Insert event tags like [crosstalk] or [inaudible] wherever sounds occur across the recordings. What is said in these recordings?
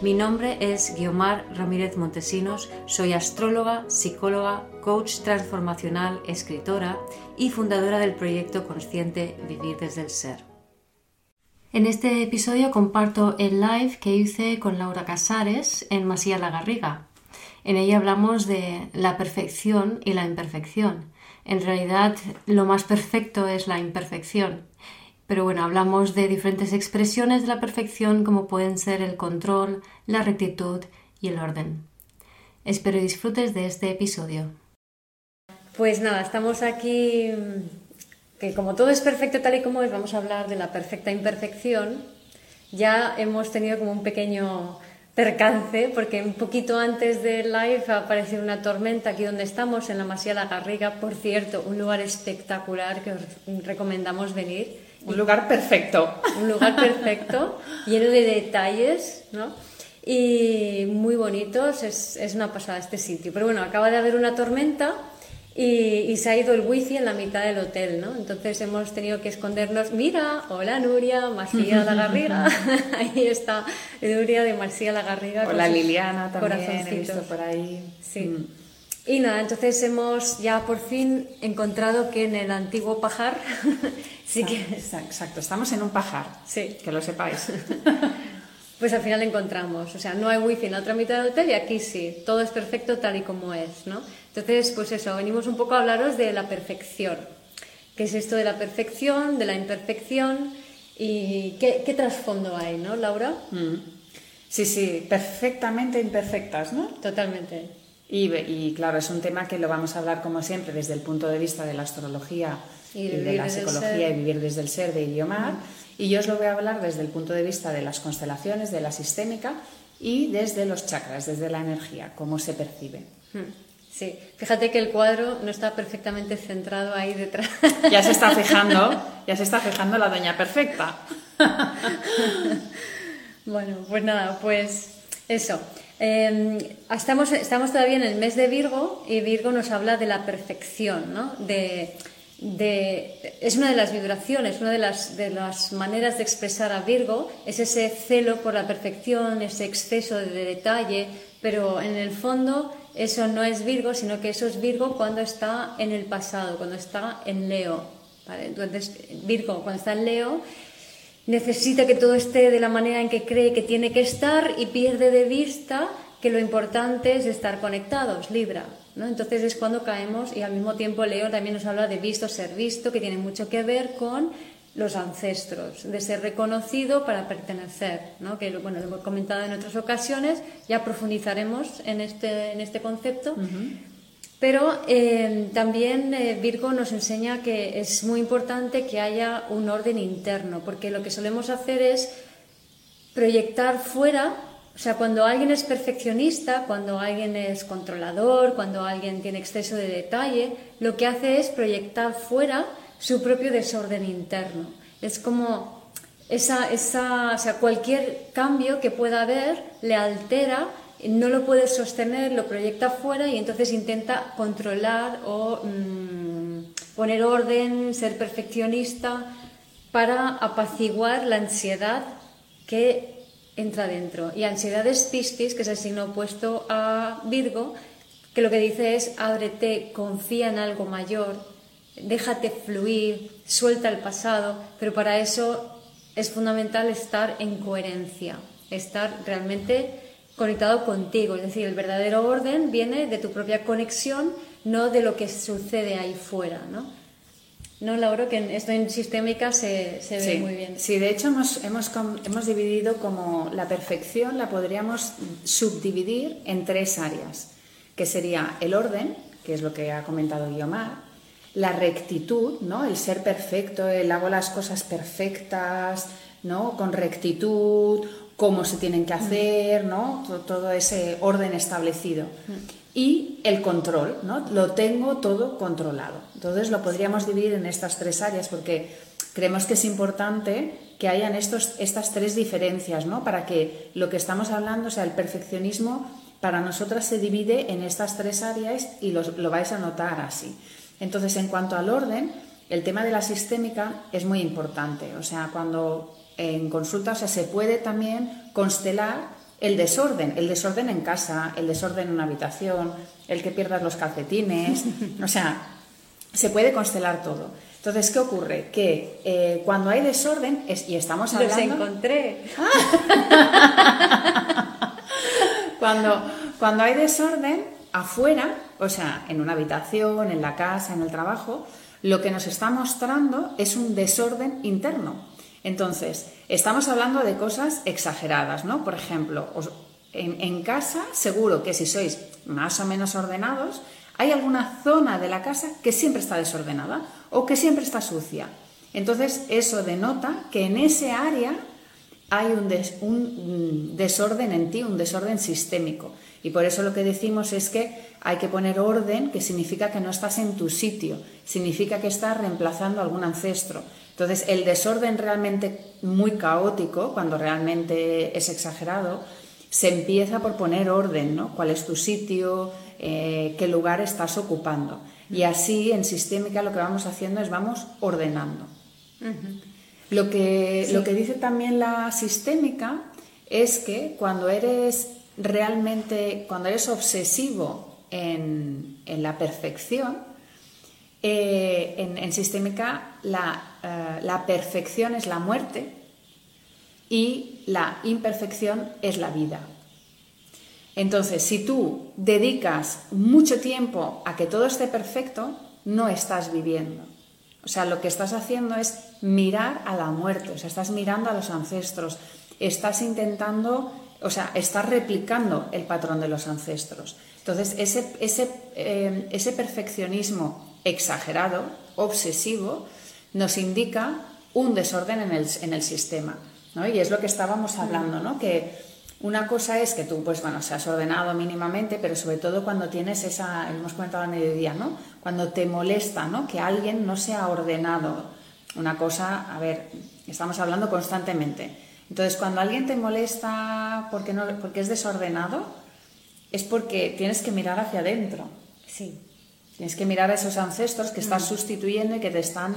Mi nombre es Guiomar Ramírez Montesinos, soy astróloga, psicóloga, coach transformacional, escritora y fundadora del proyecto consciente Vivir desde el Ser. En este episodio comparto el live que hice con Laura Casares en Masía la Garriga. En ella hablamos de la perfección y la imperfección. En realidad lo más perfecto es la imperfección pero bueno, hablamos de diferentes expresiones de la perfección como pueden ser el control, la rectitud y el orden. Espero disfrutes de este episodio. Pues nada, estamos aquí, que como todo es perfecto tal y como es, vamos a hablar de la perfecta imperfección. Ya hemos tenido como un pequeño percance, porque un poquito antes del live ha aparecido una tormenta aquí donde estamos, en la Masía La Garriga, por cierto, un lugar espectacular que os recomendamos venir un lugar perfecto. Un lugar perfecto, lleno de detalles, ¿no? Y muy bonitos, es, es, una pasada este sitio. Pero bueno, acaba de haber una tormenta y, se ha ido el wifi en la mitad del hotel, ¿no? Entonces hemos tenido que escondernos. Mira, hola Nuria, Marcia La Garriga. [laughs] ahí está Nuria de Marcia La Garriga. Hola Liliana también, he visto por ahí. Sí. Mm. Y nada, entonces hemos ya por fin encontrado que en el antiguo pajar [laughs] sí que... Exacto, estamos en un pajar, sí. que lo sepáis. [laughs] Pues al final encontramos, o sea, no hay wifi en la otra mitad del hotel y aquí sí, todo es perfecto tal y como es, ¿no? Entonces, pues eso, venimos un poco a hablaros de la perfección. ¿Qué es esto de la perfección, de la imperfección y qué, trasfondo hay, ¿no, Laura? Mm. Sí, sí, perfectamente imperfectas, ¿no? Totalmente. Y, claro, es un tema que lo vamos a hablar como siempre desde el punto de vista de la astrología y, de la psicología y vivir desde el ser de Idiomar. Y yo os lo voy a hablar desde el punto de vista de las constelaciones, de la sistémica y desde los chakras, desde la energía, cómo se percibe. Sí, fíjate que el cuadro no está perfectamente centrado ahí detrás. [laughs] Ya se está fijando, [laughs] ya se está fijando la doña perfecta. [laughs] Bueno, pues nada, pues eso. Em, estamos, estamos todavía en el mes de Virgo y Virgo nos habla de la perfección, ¿no? De, es una de las vibraciones, una de las, de las maneras de expresar a Virgo, es ese celo por la perfección, ese exceso de detalle, pero en el fondo eso no es Virgo, sino que eso es Virgo cuando está en el pasado, cuando está en Leo. Entonces, Virgo cuando está en Leo necesita que todo esté de la manera en que cree que tiene que estar y pierde de vista que lo importante es estar conectados, Libra. ¿no? Entonces es cuando caemos y al mismo tiempo Leo también nos habla de visto, ser visto, que tiene mucho que ver con los ancestros, de ser reconocido para pertenecer, ¿no? que bueno, lo hemos comentado en otras ocasiones, ya profundizaremos en este, en este concepto. Pero eh, también eh, Virgo nos enseña que es muy importante que haya un orden interno, porque lo que solemos hacer es proyectar fuera, o sea, cuando alguien es perfeccionista, cuando alguien es controlador, cuando alguien tiene exceso de detalle, lo que hace es proyectar fuera su propio desorden interno. Es como esa, esa, o sea, cualquier cambio que pueda haber le altera no lo puede sostener, lo proyecta fuera y entonces intenta controlar o mm, poner orden, ser perfeccionista para apaciguar la ansiedad que entra dentro. Y ansiedad es Piscis, que es el signo opuesto a Virgo, que lo que dice es ábrete, confía en algo mayor, déjate fluir, suelta el pasado, pero para eso es fundamental estar en coherencia, estar realmente conectado contigo. Es decir, el verdadero orden viene de tu propia conexión, no de lo que sucede ahí fuera, ¿no? No, Laura, que esto en sistémica se, se ve muy bien. Sí, de hecho hemos, hemos, hemos dividido como la perfección, la podríamos subdividir en tres áreas, que sería el orden, que es lo que ha comentado Guiomar, la rectitud, ¿no? el ser perfecto, el hago las cosas perfectas, ¿no? con rectitud, cómo se tienen que hacer, ¿no? Todo, ese orden establecido. Y el control, ¿no? Lo tengo todo controlado. Entonces lo podríamos dividir en estas tres áreas porque creemos que es importante que hayan estos, estas tres diferencias, ¿no? Para que lo que estamos hablando, o sea, el perfeccionismo, para nosotras se divide en estas tres áreas y lo vais a notar así. Entonces, en cuanto al orden, el tema de la sistémica es muy importante. O sea, cuando en consulta, o sea, se puede también constelar el desorden, el desorden en casa, el desorden en una habitación, el que pierdas los calcetines, [laughs] o sea, se puede constelar todo. Entonces, ¿qué ocurre? Que eh, cuando hay desorden, y estamos hablando... Los encontré. [laughs] cuando, cuando hay desorden, afuera, o sea, en una habitación, en la casa, en el trabajo, lo que nos está mostrando es un desorden interno. Entonces, estamos hablando de cosas exageradas, ¿no? Por ejemplo, en, casa, seguro que si sois más o menos ordenados, hay alguna zona de la casa que siempre está desordenada o que siempre está sucia. Entonces, eso denota que en ese área hay un, un, desorden en ti, un desorden sistémico. Y por eso lo que decimos es que hay que poner orden, que significa que no estás en tu sitio, significa que estás reemplazando algún ancestro. Entonces, el desorden realmente muy caótico, cuando realmente es exagerado, se empieza por poner orden, ¿no? ¿Cuál es tu sitio? Eh, ¿Qué lugar estás ocupando? Y así, en sistémica, lo que vamos haciendo es vamos ordenando. lo, que, lo que dice también la sistémica es que cuando eres realmente, cuando eres obsesivo en, la perfección, eh, en, sistémica eh, la, perfección es la muerte y la imperfección es la vida. Entonces, si tú dedicas mucho tiempo a que todo esté perfecto, no estás viviendo. O sea, lo que estás haciendo es mirar a la muerte, o sea, estás mirando a los ancestros, estás intentando o sea, está replicando el patrón de los ancestros. Entonces, ese, ese, eh, ese perfeccionismo exagerado, obsesivo, nos indica un desorden en el, en el sistema. ¿no? Y es lo que estábamos hablando, ¿no? que una cosa es que tú, pues bueno, seas ordenado mínimamente, pero sobre todo cuando tienes esa, hemos comentado al mediodía, ¿no? Cuando te molesta, ¿no? Que alguien no sea ordenado. Una cosa, a ver, estamos hablando constantemente. Entonces, cuando alguien te molesta porque, no, porque es desordenado, es porque tienes que mirar hacia adentro. Sí. Tienes que mirar a esos ancestros que estás mm. sustituyendo y que te están...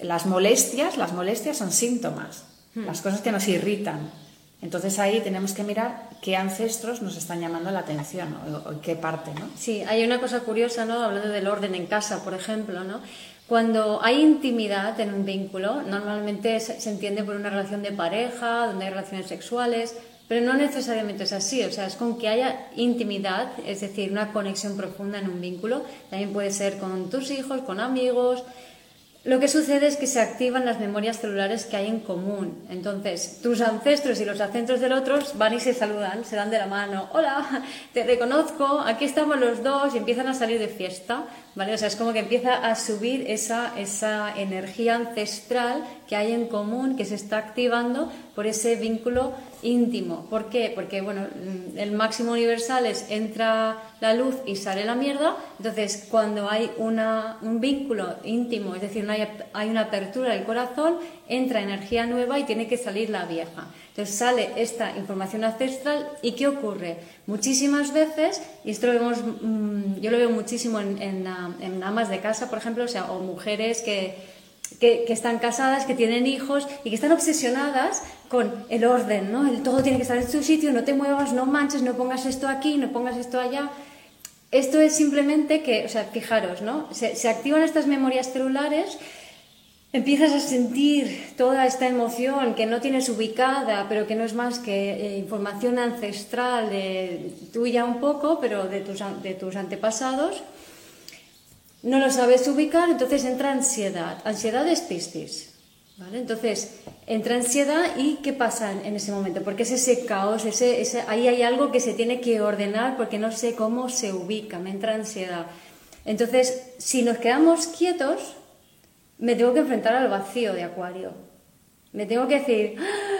Las molestias, las molestias son síntomas, mm. las cosas que nos irritan. Entonces ahí tenemos que mirar qué ancestros nos están llamando la atención o, qué parte, ¿no? Sí, hay una cosa curiosa, ¿no? Hablando del orden en casa, por ejemplo, ¿no? Cuando hay intimidad en un vínculo, normalmente se entiende por una relación de pareja, donde hay relaciones sexuales, pero no necesariamente es así, o sea, es con que haya intimidad, es decir, una conexión profunda en un vínculo, también puede ser con tus hijos, con amigos, lo que sucede es que se activan las memorias celulares que hay en común. Entonces, tus ancestros y los ancestros del otro van y se saludan, se dan de la mano. Hola, te reconozco, aquí estamos los dos y empiezan a salir de fiesta. ¿vale? O sea, es como que empieza a subir esa, esa energía ancestral que hay en común, que se está activando por ese vínculo íntimo. ¿Por qué? Porque, bueno, el máximo universal es entra la luz y sale la mierda. Entonces, cuando hay una, un vínculo íntimo, es decir, hay, hay una apertura del corazón, entra energía nueva y tiene que salir la vieja. Entonces sale esta información ancestral y ¿qué ocurre? Muchísimas veces, y esto lo vemos, mm, yo lo veo muchísimo en, en, amas de casa, por ejemplo, o, sea, o mujeres que, que, están casadas, que tienen hijos y que están obsesionadas con el orden, ¿no? Todo tiene que estar en su sitio, no te muevas, no manches, no pongas esto aquí, no pongas esto allá. Esto es simplemente que, o sea, fijaros, ¿no? Se, se activan estas memorias celulares empiezas a sentir toda esta emoción que no tienes ubicada, pero que no es más que eh, información ancestral de, tuya un poco, pero de tus, de tus antepasados, no lo sabes ubicar, entonces entra ansiedad. Ansiedad es piscis. ¿Vale? Entonces, entra ansiedad y ¿qué pasa en ese momento? Porque es ese caos, ese, ahí hay algo que se tiene que ordenar porque no sé cómo se ubica, me entra ansiedad. Entonces, si nos quedamos quietos, me tengo que enfrentar al vacío de Acuario. Me tengo que decir, ¡Ah!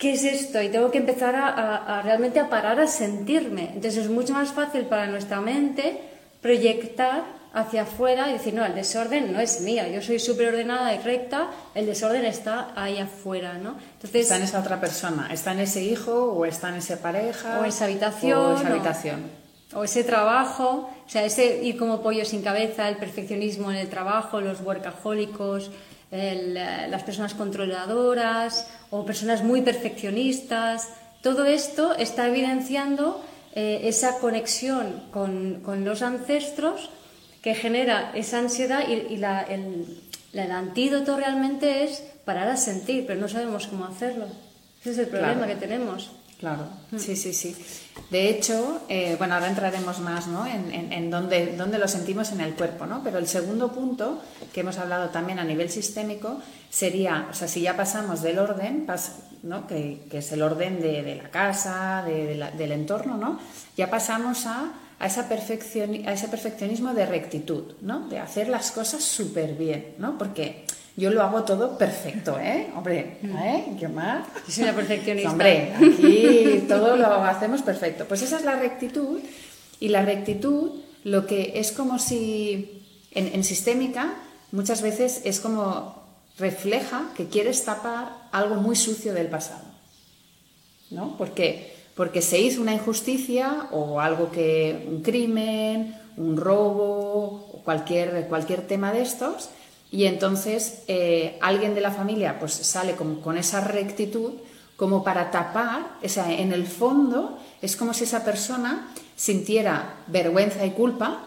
¿qué es esto? Y tengo que empezar a, realmente a parar a sentirme. Entonces es mucho más fácil para nuestra mente proyectar hacia afuera y decir, no, el desorden no es mía, yo soy súper ordenada y recta, el desorden está ahí afuera, ¿no? Entonces, está en esa otra persona, está en ese hijo o está en esa pareja. O esa habitación. O esa habitación. O, ese trabajo, o sea, ese ir como pollo sin cabeza, el perfeccionismo en el trabajo, los workahólicos, eh, las personas controladoras o personas muy perfeccionistas. Todo esto está evidenciando eh, esa conexión con, con, los ancestros que genera esa ansiedad y, la, el, el, antídoto realmente es parar a sentir, pero no sabemos cómo hacerlo. Ese es el problema que tenemos. Claro, mm. sí, sí, sí. De hecho, eh, bueno, ahora entraremos más ¿no? en, en, dónde, lo sentimos en el cuerpo, ¿no? Pero el segundo punto, que hemos hablado también a nivel sistémico, sería, o sea, si ya pasamos del orden, ¿no? que, es el orden de, la casa, del entorno, ¿no? Ya pasamos a, a, esa perfección, a ese perfeccionismo de rectitud, ¿no? De hacer las cosas súper bien, ¿no? Porque yo lo hago todo perfecto, ¿eh? Hombre, ¿eh? ¿Qué más? Yo soy una perfeccionista. Hombre, aquí todo lo hacemos perfecto. Pues esa es la rectitud y la rectitud lo que es como si en, sistémica muchas veces es como refleja que quieres tapar algo muy sucio del pasado. ¿No? Porque, porque se hizo una injusticia o algo que, un crimen, un robo, o cualquier, cualquier tema de estos, y entonces eh, alguien de la familia pues sale con, esa rectitud como para tapar, o sea, en el fondo es como si esa persona sintiera vergüenza y culpa,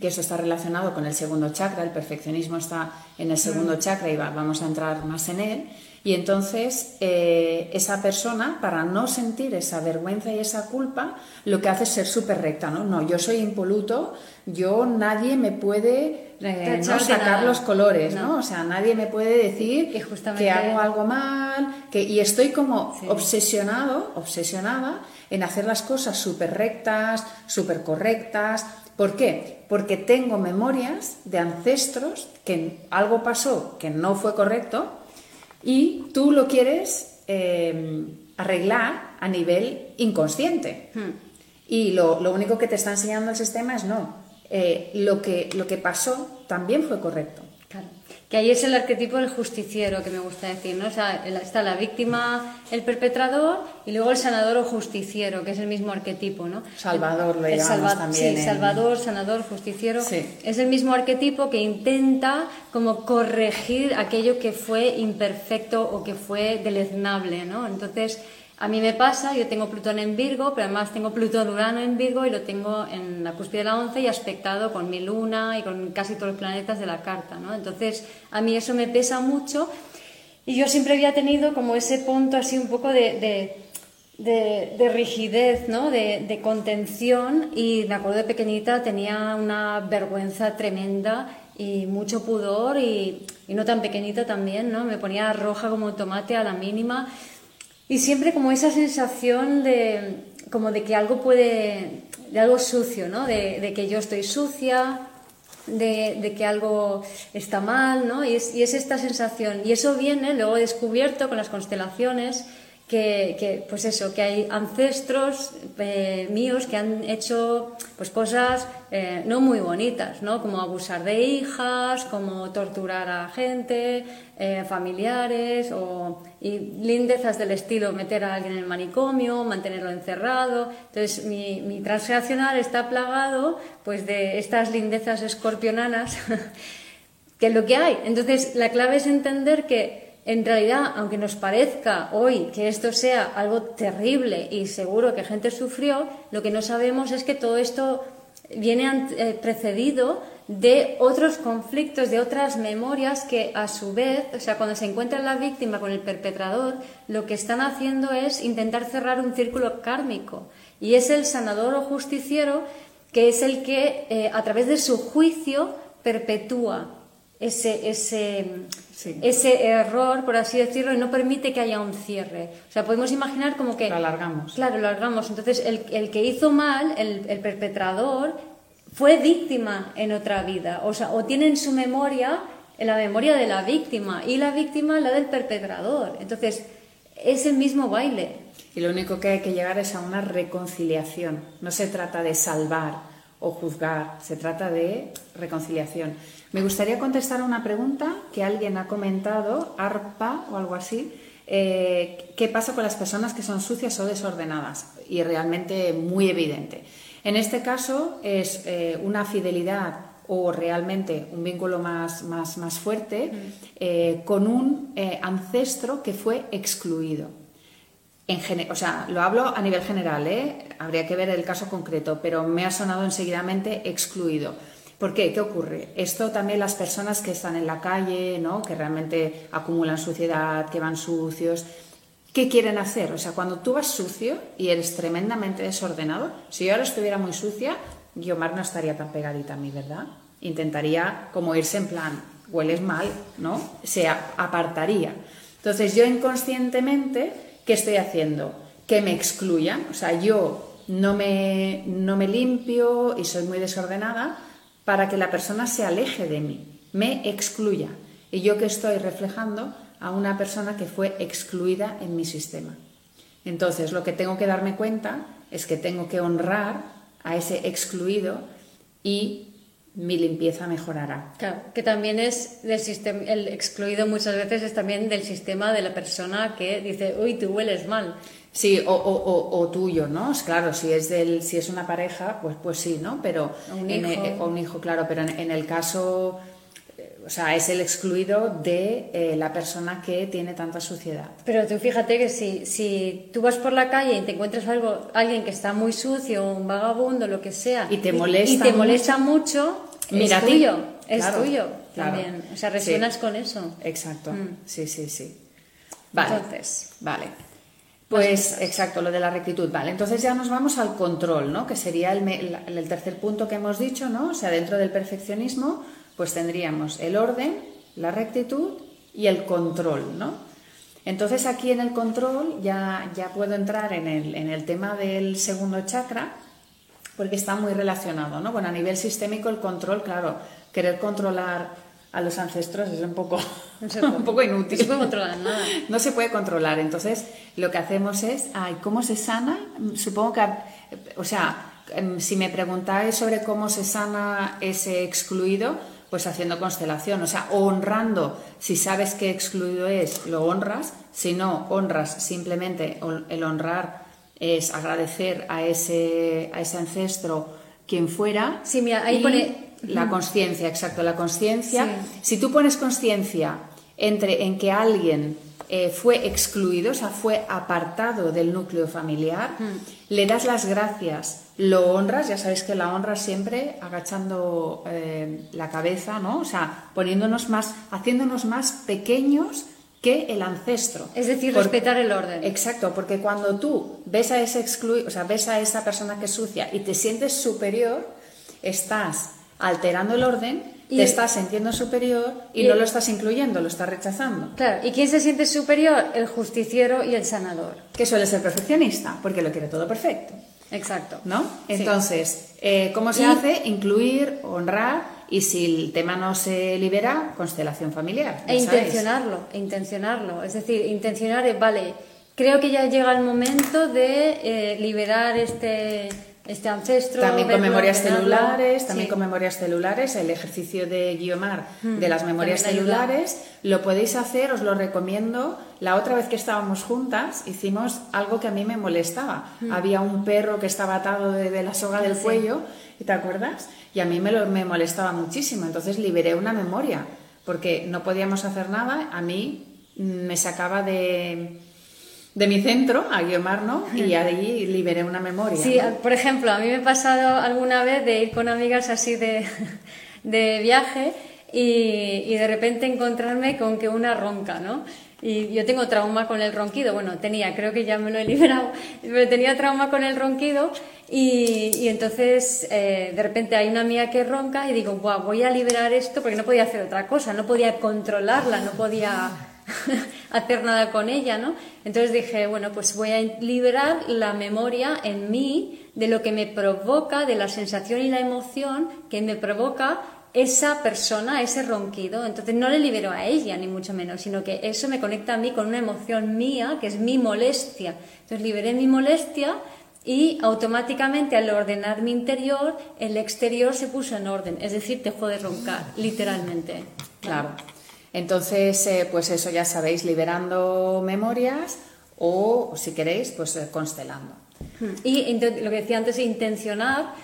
que eso está relacionado con el segundo chakra, el perfeccionismo está en el segundo chakra y vamos a entrar más en él, y entonces eh, esa persona, para no sentir esa vergüenza y esa culpa, lo que hace es ser súper recta, ¿no? No, yo soy impoluto, yo nadie me puede eh, no sacar los colores, no. O sea, nadie me puede decir que, justamente... hago algo mal, que, y estoy como obsesionado, obsesionada en hacer las cosas súper rectas, súper correctas. ¿Por qué? Porque tengo memorias de ancestros que algo pasó que no fue correcto y tú lo quieres eh, arreglar a nivel inconsciente. Hmm. Y lo, lo, único que te está enseñando el sistema es no, eh, lo, que, lo que pasó también fue correcto. Claro. Que ahí es el arquetipo del justiciero que me gusta decir, ¿no? O sea, está la víctima, el perpetrador y luego el sanador o justiciero, que es el mismo arquetipo, ¿no? Salvador lo el también. Sí, salvador, sanador, justiciero. Es el mismo arquetipo que intenta como corregir aquello que fue imperfecto o que fue deleznable, ¿no? Entonces, a mí me pasa, yo tengo Plutón en Virgo, pero además tengo Plutón Urano en Virgo y lo tengo en la cúspide de la once y aspectado con mi luna y con casi todos los planetas de la carta, ¿no? Entonces, a mí eso me pesa mucho y yo siempre había tenido como ese punto así un poco de, de, rigidez, ¿no? De, contención y me acuerdo de pequeñita tenía una vergüenza tremenda y mucho pudor y, y no tan pequeñita también, ¿no? Me ponía roja como tomate a la mínima y siempre como esa sensación de, como de que algo puede, de algo sucio, ¿no? De, que yo estoy sucia, de, que algo está mal, ¿no? Y es, y es esta sensación. Y eso viene, luego descubierto con las constelaciones, que, pues eso, que hay ancestros eh, míos que han hecho pues cosas eh, no muy bonitas, ¿no? Como abusar de hijas, como torturar a gente, eh, familiares, o y lindezas del estilo meter a alguien en el manicomio, mantenerlo encerrado. Entonces mi, mi transreaccional está plagado pues de estas lindezas escorpionanas, [laughs] que es lo que hay. Entonces la clave es entender que en realidad, aunque nos parezca hoy que esto sea algo terrible y seguro que gente sufrió, lo que no sabemos es que todo esto viene eh, precedido de otros conflictos, de otras memorias que a su vez, o sea, cuando se encuentra la víctima con el perpetrador, lo que están haciendo es intentar cerrar un círculo kármico. Y es el sanador o justiciero que es el que, eh, a través de su juicio, perpetúa ese, ese, ese error, por así decirlo, y no permite que haya un cierre. O sea, podemos imaginar como que... Lo alargamos. Claro, lo alargamos. Entonces, el, el que hizo mal, el, el, perpetrador, fue víctima en otra vida. O sea, o tiene en su memoria, en la memoria de la víctima, y la víctima la del perpetrador. Entonces, es el mismo baile. Y lo único que hay que llegar es a una reconciliación. No se trata de salvar o juzgar, se trata de reconciliación. Me gustaría contestar a una pregunta que alguien ha comentado, ARPA o algo así. Eh, ¿Qué pasa con las personas que son sucias o desordenadas? Y realmente muy evidente. En este caso es eh, una fidelidad o realmente un vínculo más, más, más fuerte mm. eh, con un ancestro que fue excluido o sea, lo hablo a nivel general, ¿eh? habría que ver el caso concreto, pero me ha sonado enseguidamente excluido. ¿Por qué? ¿Qué ocurre? Esto también las personas que están en la calle, ¿no? que realmente acumulan suciedad, que van sucios, ¿qué quieren hacer? O sea, cuando tú vas sucio y eres tremendamente desordenado, si yo ahora estuviera muy sucia, Guiomar no estaría tan pegadita a mí, ¿verdad? Intentaría como irse en plan, hueles mal, ¿no? Se apartaría. Entonces yo inconscientemente ¿qué estoy haciendo? Que me excluyan, o sea, yo no me, no me limpio y soy muy desordenada para que la persona se aleje de mí, me excluya. Y yo que estoy reflejando a una persona que fue excluida en mi sistema. Entonces, lo que tengo que darme cuenta es que tengo que honrar a ese excluido y mi limpieza mejorará. Claro, que también es del sistema, el excluido muchas veces es también del sistema de la persona que dice, uy, tú hueles mal. Sí, o, o, o, tuyo, ¿no? Claro, si es del, si es una pareja, pues, pues sí, ¿no? Pero un hijo. En, un hijo, claro, pero en, el caso, o sea, es el excluido de eh, la persona que tiene tanta suciedad. Pero tú fíjate que si, si tú vas por la calle y te encuentras algo, alguien que está muy sucio, un vagabundo, lo que sea, y te molesta, y, te molesta mucho, Mira es tuyo, es tuyo también. O sea, resuenas con eso. Exacto. Mm. Sí, sí, sí. Vale. Entonces, vale. Pues exacto, lo de la rectitud. Vale, entonces ya nos vamos al control, ¿no? Que sería el, el, tercer punto que hemos dicho, ¿no? O sea, dentro del perfeccionismo, pues tendríamos el orden, la rectitud y el control, ¿no? Entonces aquí en el control ya, ya puedo entrar en el, en el tema del segundo chakra, porque está muy relacionado, ¿no? Bueno, a nivel sistémico el control, claro, querer controlar a los ancestros es un poco, [laughs] un poco inútil. No se puede controlar nada. No se puede controlar. Entonces, lo que hacemos es, ay, ¿cómo se sana? Supongo que, o sea, em, si me preguntáis sobre cómo se sana ese excluido, pues haciendo constelación, o sea, honrando, si sabes qué excluido es, lo honras, si no, honras simplemente el honrar es agradecer a ese, a ese ancestro quien fuera. Sí, mira, ahí pone... La conciencia, exacto, la conciencia. Si tú pones conciencia entre en que alguien eh, fue excluido, o sea, fue apartado del núcleo familiar, le das las gracias, lo honras, ya sabes que la honra siempre agachando eh, la cabeza, ¿no? O sea, poniéndonos más, haciéndonos más pequeños que el ancestro. Es decir, respetar el orden. Exacto, porque cuando tú ves a ese excluido, o sea, ves a esa persona que es sucia y te sientes superior, estás alterando el orden, y te estás sintiendo superior y, no lo estás incluyendo, lo estás rechazando. Claro, ¿y quién se siente superior? El justiciero y el sanador. Que suele ser perfeccionista, porque lo quiere todo perfecto. Exacto. ¿No? Entonces, eh, ¿cómo se hace? Incluir, honrar y si el tema no se libera, constelación familiar. E intencionarlo, e intencionarlo. Es decir, intencionar, vale, creo que ya llega el momento de eh, liberar este, este ancestro. También con memorias celulares, también con memorias celulares, el ejercicio de Guiomar de las memorias celulares, lo podéis hacer, os lo recomiendo. La otra vez que estábamos juntas hicimos algo que a mí me molestaba. Había un perro que estaba atado de, la soga del cuello, ¿te acuerdas? Y a mí me, lo, me molestaba muchísimo, entonces liberé una memoria, porque no podíamos hacer nada, a mí me sacaba de, de mi centro, a Guiomar, ¿no? Y ahí liberé una memoria. Sí, por ejemplo, a mí me ha pasado alguna vez de ir con amigas así de, [laughs] de viaje y, y, de repente encontrarme con que una ronca, ¿no? Y yo tengo trauma con el ronquido, bueno, tenía, creo que ya me lo he [laughs] liberado, pero tenía trauma con el ronquido y, y entonces eh, de repente hay una mía que ronca y digo, Buah, voy a liberar esto porque no podía hacer otra cosa, no podía controlarla, no podía [laughs] hacer nada con ella, ¿no? Entonces dije, bueno, pues voy a liberar la memoria en mí de lo que me provoca, de la sensación y la emoción que me provoca esa persona, ese ronquido. Entonces no le libero a ella, ni mucho menos, sino que eso me conecta a mí con una emoción mía, que es mi molestia. Entonces liberé mi molestia y automáticamente al ordenar mi interior, el exterior se puso en orden. Es decir, dejó de roncar, literalmente. Claro. Entonces, eh, pues eso ya sabéis, liberando memorias o, si queréis, pues eh, constelando. Y lo que decía antes, intencionar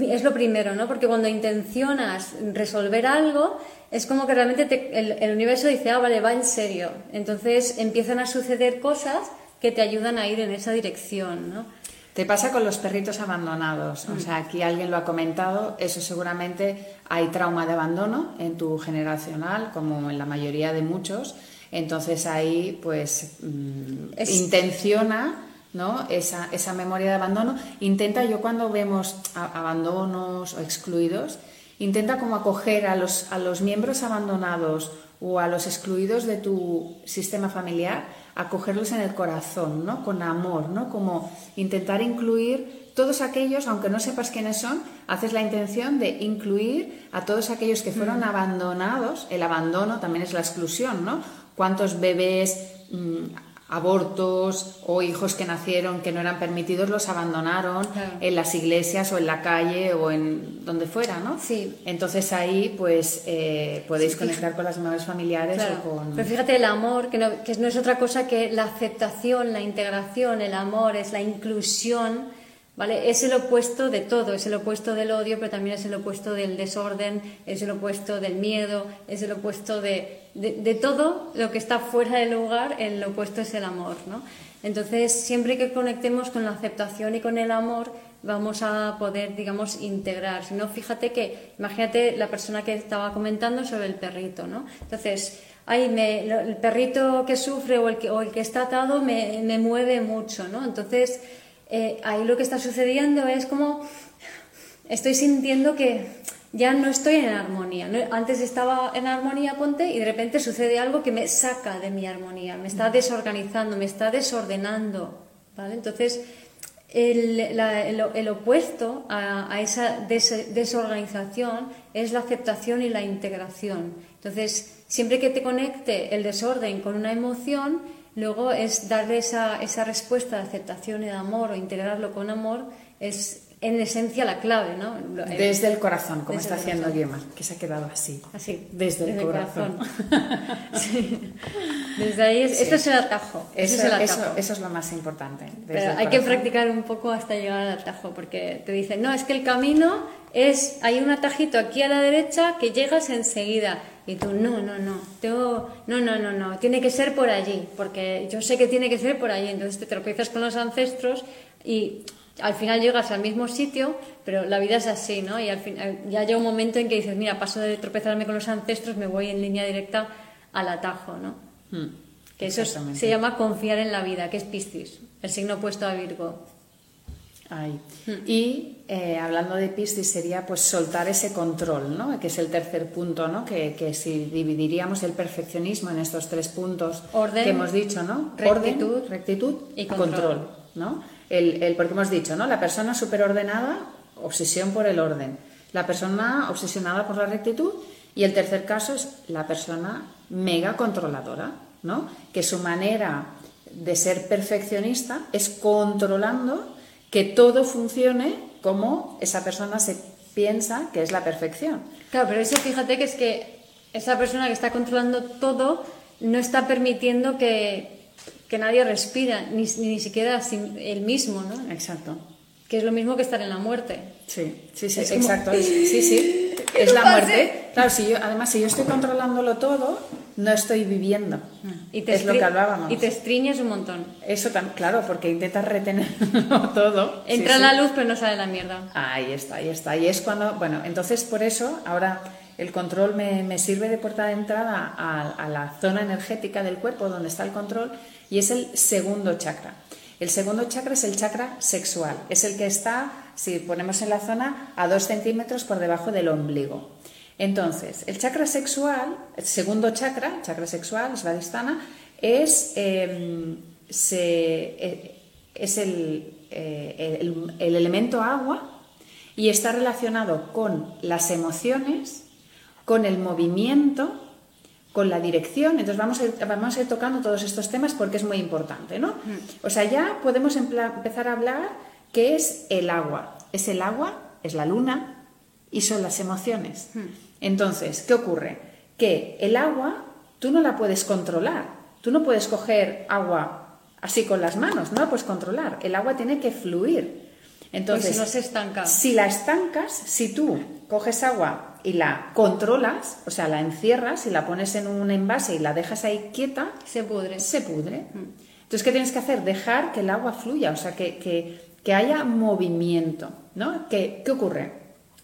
es lo primero, ¿no? Porque cuando intencionas resolver algo, es como que realmente el, universo dice, ah, vale, va en serio. Entonces empiezan a suceder cosas que te ayudan a ir en esa dirección, ¿no? Te pasa con los perritos abandonados. O sea, aquí alguien lo ha comentado, eso seguramente hay trauma de abandono en tu generacional, como en la mayoría de muchos. Entonces ahí, pues, mm, intenciona ¿no? Esa, esa, memoria de abandono. Intenta, yo cuando vemos abandonos o excluidos, intenta como acoger a los, a los miembros abandonados o a los excluidos de tu sistema familiar, acogerlos en el corazón, ¿no? Con amor, ¿no? Como intentar incluir todos aquellos, aunque no sepas quiénes son, haces la intención de incluir a todos aquellos que fueron mm. abandonados. El abandono también es la exclusión, ¿no? ¿Cuántos bebés mm, abortos o hijos que nacieron que no eran permitidos los abandonaron en las iglesias o en la calle o en donde fuera, ¿no? Sí. Entonces ahí pues eh, podéis conectar con las memorias familiares o con... Pero fíjate, el amor, que no, que no es otra cosa que la aceptación, la integración, el amor, es la inclusión ¿Vale? Es el opuesto de todo, es el opuesto del odio, pero también es el opuesto del desorden, es el opuesto del miedo, es el opuesto de, de, todo lo que está fuera del lugar, el opuesto es el amor. ¿no? Entonces, siempre que conectemos con la aceptación y con el amor, vamos a poder, digamos, integrar. Si no, fíjate que, imagínate la persona que estaba comentando sobre el perrito, ¿no? Entonces, ay, me, el perrito que sufre o el que, o el que está atado me, me mueve mucho, ¿no? Entonces, eh, ahí lo que está sucediendo es como estoy sintiendo que ya no estoy en armonía. Antes estaba en armonía, ponte, y de repente sucede algo que me saca de mi armonía, me está desorganizando, me está desordenando. ¿vale? Entonces, el, opuesto a, esa desorganización es la aceptación y la integración. Entonces, siempre que te conecte el desorden con una emoción, Luego es darle esa, esa respuesta de aceptación y de amor o integrarlo con amor, es en esencia la clave, ¿no? Desde el corazón, como está haciendo Guema, que se ha quedado así. Así. Desde, el corazón. [laughs] Desde ahí, es, esto es el atajo. Eso, es el atajo. Eso, es lo más importante. Pero hay que practicar un poco hasta llegar al atajo, porque te dicen, no, es que el camino es, hay un atajito aquí a la derecha que llegas enseguida. Y tú, no, no, no, tengo, no, no, no, no, tiene que ser por allí, porque yo sé que tiene que ser por allí. Entonces te tropiezas con los ancestros y al final llegas al mismo sitio, pero la vida es así, ¿no? Y al final ya llega un momento en que dices, mira, paso de tropezarme con los ancestros, me voy en línea directa al atajo, ¿no? Hmm, que eso se llama confiar en la vida, que es Piscis, el signo opuesto a Virgo. Hmm. Y eh, hablando de Piscis sería pues soltar ese control, ¿no? que es el tercer punto, ¿no? que, que si dividiríamos el perfeccionismo en estos tres puntos que hemos dicho, ¿no? rectitud, Orden, rectitud y control. ¿no? El, el, porque hemos dicho, ¿no? la persona superordenada, obsesión por el orden, la persona obsesionada por la rectitud y el tercer caso es la persona mega controladora, ¿no? que su manera de ser perfeccionista es controlando que todo funcione como esa persona se piensa que es la perfección. Claro, pero eso fíjate que es que esa persona que está controlando todo no está permitiendo que, que nadie respira, ni, ni siquiera él mismo, ¿no? Exacto. Que es lo mismo que estar en la muerte. Sí, sí, sí, exacto. [laughs] Sí, sí. Es la muerte. Claro, si yo, además, si yo estoy controlándolo todo, no estoy viviendo. Y te es lo que hablábamos. Y te estriñes un montón. Eso tan claro, porque intentas retenerlo [laughs] todo. Entra la luz, pero no sale la mierda. Ahí está, ahí está. Y es cuando, bueno, entonces por eso ahora el control me, sirve de puerta de entrada a, la zona energética del cuerpo donde está el control y es el segundo chakra. El segundo chakra es el chakra sexual, es el que está, si ponemos en la zona, a dos centímetros por debajo del ombligo. Entonces, el chakra sexual, el segundo chakra, chakra sexual, Svadhisthana, es, em, es eh, el, el, elemento agua y está relacionado con las emociones con el movimiento, con la dirección. Entonces vamos a ir, vamos a ir tocando todos estos temas porque es muy importante, ¿no? Mm. O sea, ya podemos empezar a hablar qué es el agua. Es el agua, es la luna y son las emociones. Mm. Entonces, ¿qué ocurre? Que el agua tú no la puedes controlar. Tú no puedes coger agua así con las manos, no la puedes controlar. El agua tiene que fluir. Entonces, pues si no se estanca. Si la estancas, si tú coges agua y la controlas, o sea, la encierras y la pones en un envase y la dejas ahí quieta, se pudre. Se pudre. Mm. Entonces, ¿qué tienes que hacer? Dejar que el agua fluya, o sea, que, que, haya movimiento. ¿no? ¿Qué, ¿Qué ocurre?